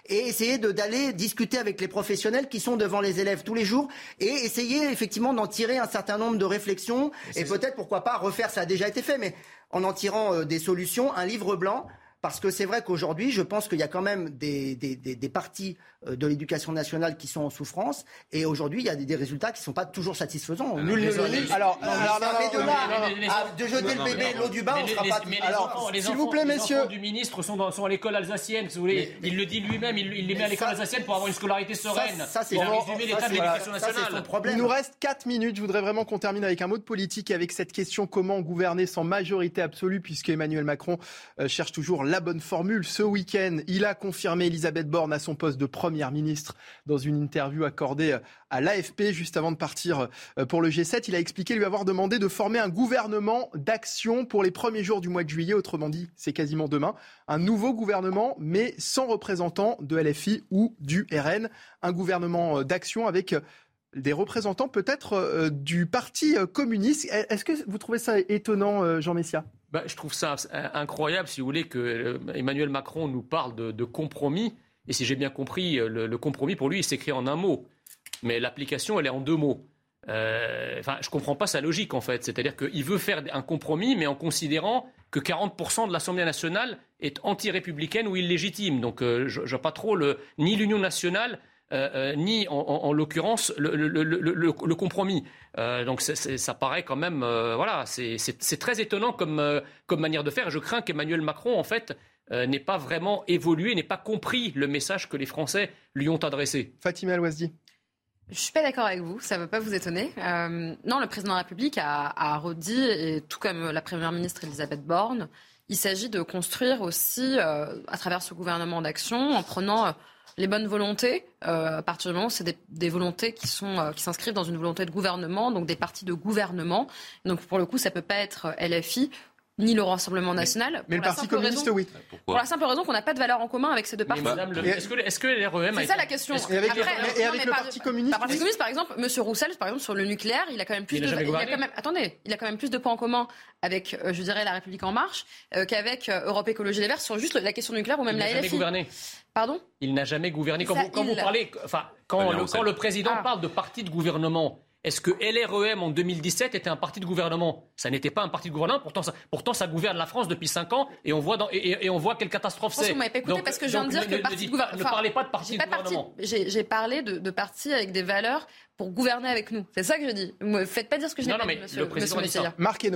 et essayer d'aller discuter avec les professionnels qui sont devant les élèves tous les jours et essayer effectivement d'en tirer un certain nombre de réflexions et peut-être pourquoi pas refaire, ça a déjà été fait, mais en en tirant euh, des solutions, un livre blanc parce que c'est vrai qu'aujourd'hui, je pense qu'il y a quand même des, des, des, des partis euh, de l'éducation nationale qui sont en souffrance. Et aujourd'hui, il y a des, résultats qui ne sont pas toujours satisfaisants. Nul ne le nie. Alors, de là de jeter le bébé l'eau du bain, on ne sera pas... Alors, s'il vous plaît, messieurs... Les du ministre sont, à l'école alsacienne, si vous voulez. Il le dit lui-même, il, les met à l'école alsacienne pour avoir une scolarité sereine. Ça, c'est l'état de l'éducation nationale. Il nous reste 4 minutes. Je voudrais vraiment qu'on termine avec un mot de politique, avec cette question comment gouverner sans majorité absolue, puisque Emmanuel Macron euh, cherche toujours la bonne formule. Ce week-end, il a confirmé Elisabeth Borne à son poste de première ministre dans une interview accordée à l'AFP juste avant de partir euh, pour le G7. Il a expliqué lui avoir demandé de former un gouvernement d'action pour les premiers jours du mois de juillet. Autrement dit, c'est quasiment demain. Un nouveau gouvernement, mais sans représentants de LFI ou du RN. Un gouvernement euh, d'action avec euh, des représentants peut-être du Parti communiste. Est-ce que vous trouvez ça étonnant, Jean Messia? Bah, je trouve ça incroyable, si vous voulez, que euh, Emmanuel Macron nous parle de, compromis. Et si j'ai bien compris, euh, le, compromis, pour lui, il s'écrit en un mot. Mais l'application, elle est en deux mots. Euh, enfin, je ne comprends pas sa logique, en fait. C'est-à-dire qu'il veut faire un compromis, mais en considérant que 40% de l'Assemblée nationale est anti-républicaine ou illégitime. Donc, je ne vois pas trop le, ni l'Union nationale, ni en, l'occurrence le, compromis. Euh, donc ça paraît quand même, euh, voilà, c'est très étonnant comme, euh, comme manière de faire. Je crains qu'Emmanuel Macron, en fait, n'ait pas vraiment évolué, n'ait pas compris le message que les Français lui ont adressé. Fatima El-Wazdi. Je suis pas d'accord avec vous, ça ne va pas vous étonner. non, le président de la République a, a redit, et tout comme la première ministre Elisabeth Borne, il s'agit de construire aussi, à travers ce gouvernement d'action, en prenant les bonnes volontés, euh, à partir du moment où c'est des, des, volontés qui sont euh, qui s'inscrivent dans une volonté de gouvernement, donc des partis de gouvernement. Donc pour le coup, ça peut pas être LFI ni le Rassemblement national. Mais, le Parti communiste, oui. pour la simple raison qu'on n'a pas de valeur en commun avec ces deux partis. Est-ce que, est que l'REM C'est ça la question. Et avec, le Parti communiste Le Parti communiste, par exemple, M. Roussel, par exemple, sur le nucléaire, il a quand même plus de. Il a quand même, attendez, il a quand même plus de points en commun avec, euh, je dirais, La République En Marche euh, qu'avec euh, Europe Écologie Les Verts sur juste la question nucléaire ou même la LFI. Il n'a jamais gouverné. Pardon? Il n'a jamais gouverné. Quand, vous, parlez. Enfin, quand, le, quand le président ah. parle de parti de gouvernement, est-ce que LREM en 2017 était un parti de gouvernement? Ça n'était pas un parti de gouvernement, pourtant ça, pourtant ça gouverne la France depuis 5 ans et on voit, dans, et, on voit quelle catastrophe c'est. Vous m'avez pas écouté parce que je viens de dire que ne, parti de gouvernement. Ne parlez pas de parti de gouvernement. J'ai parlé de, de partis avec des valeurs pour gouverner avec nous. C'est ça que je dis. Ne faites pas dire ce que je n'ai pas dit, monsieur, le président monsieur Marc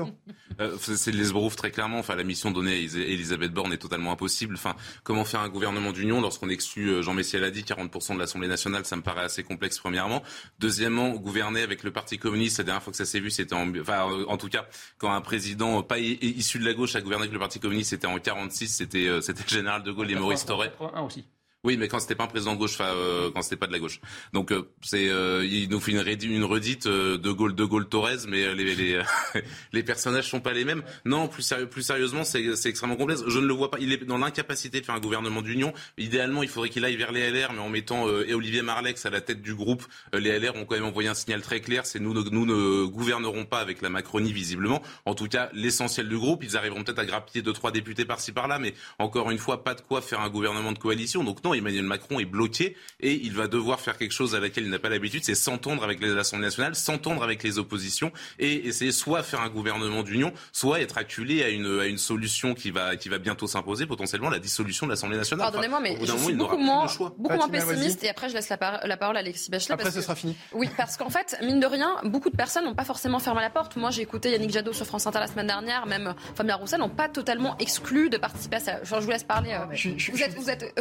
euh, c'est l'esbrouf très clairement. Enfin, la mission donnée à Elisabeth Borne est totalement impossible. Enfin, comment faire un gouvernement d'union lorsqu'on exclut, euh, Jean Messier l'a dit, 40% de l'Assemblée nationale, ça me paraît assez complexe, premièrement. Deuxièmement, gouverner avec le Parti communiste, la dernière fois que ça s'est vu, c'était en, enfin, en tout cas, quand un président pas issu de la gauche a gouverné avec le Parti communiste, c'était en 46, c'était, euh, c'était le général de Gaulle et Maurice Thorez. aussi. Oui, mais quand c'était pas un président de gauche, euh, quand c'était pas de la gauche. Donc euh, c'est, euh, il nous fait une, redite de Gaulle, de Gaulle Torres, mais les les, les personnages sont pas les mêmes. Non, plus sérieux, plus sérieusement, c'est, extrêmement complexe. Je ne le vois pas. Il est dans l'incapacité de faire un gouvernement d'union. Idéalement, il faudrait qu'il aille vers les LR, mais en mettant et Olivier Marlex à la tête du groupe, les LR ont quand même envoyé un signal très clair. C'est nous, nous ne gouvernerons pas avec la Macronie visiblement. En tout cas, l'essentiel du groupe, ils arriveront peut-être à grappiller deux trois députés par-ci par-là, mais encore une fois, pas de quoi faire un gouvernement de coalition. Donc Emmanuel Macron est bloqué et il va devoir faire quelque chose à laquelle il n'a pas l'habitude, c'est s'entendre avec l'Assemblée nationale, s'entendre avec les oppositions et essayer soit faire un gouvernement d'union, soit être acculé à une, à une solution qui va, qui va bientôt s'imposer, potentiellement la dissolution de l'Assemblée nationale. Pardonnez-moi, mais je suis beaucoup moins, beaucoup moins pessimiste et après je laisse la, parole à Alexis Bachelet. Après, ce sera fini. Oui, parce qu'en fait, mine de rien, beaucoup de personnes n'ont pas forcément fermé la porte. Moi, j'ai écouté Yannick Jadot sur France Inter la semaine dernière, même Fabien Roussel n'ont pas totalement exclu de participer à ça. je vous laisse parler. Euh, vous êtes, vous êtes,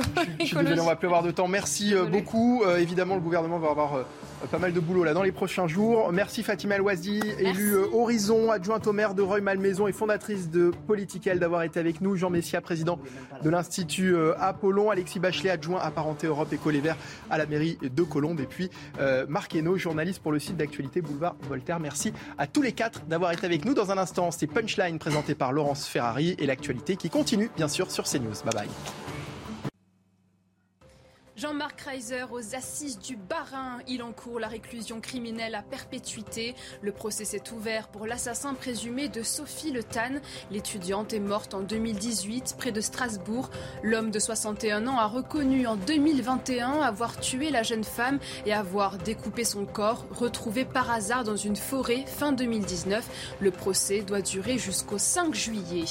désolé, on va plus avoir de temps. Merci beaucoup. évidemment, le gouvernement va avoir pas mal de boulot là dans les prochains jours. Merci Fatima Elouazi, élue Horizon, adjointe au maire de Reuil-Malmaison et fondatrice de Political d'avoir été avec nous. Jean Messia, président de l'Institut Apollon. Alexis Bachelet, adjoint apparenté Europe et Les Verts à la mairie de Colombes. Et puis Marc Hainaut, journaliste pour le site d'actualité Boulevard Voltaire. Merci à tous les quatre d'avoir été avec nous. Dans un instant, c'est Punchline présenté par Laurence Ferrari et l'actualité qui continue bien sûr sur CNews. Bye bye. Jean-Marc Reiser aux assises du Barin. Il encourt la réclusion criminelle à perpétuité. Le procès s'est ouvert pour l'assassin présumé de Sophie Le Tan. L'étudiante est morte en 2018 près de Strasbourg. L'homme de 61 ans a reconnu en 2021 avoir tué la jeune femme et avoir découpé son corps, retrouvé par hasard dans une forêt fin 2019. Le procès doit durer jusqu'au 5 juillet.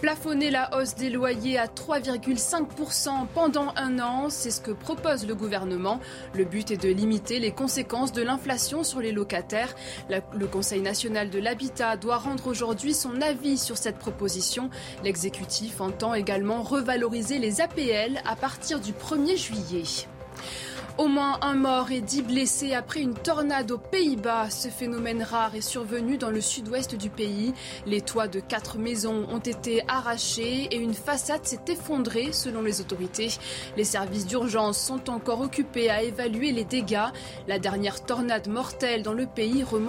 Plafonner la hausse des loyers à 3,5% pendant un an, c'est ce que propose le gouvernement. Le but est de limiter les conséquences de l'inflation sur les locataires. le Conseil national de l'habitat doit rendre aujourd'hui son avis sur cette proposition. L'exécutif entend également revaloriser les APL à partir du 1er juillet. Au moins un mort et dix blessés après une tornade aux Pays-Bas. Ce phénomène rare est survenu dans le sud-ouest du pays. Les toits de quatre maisons ont été arrachés et une façade s'est effondrée selon les autorités. Les services d'urgence sont encore occupés à évaluer les dégâts. La dernière tornade mortelle dans le pays remonte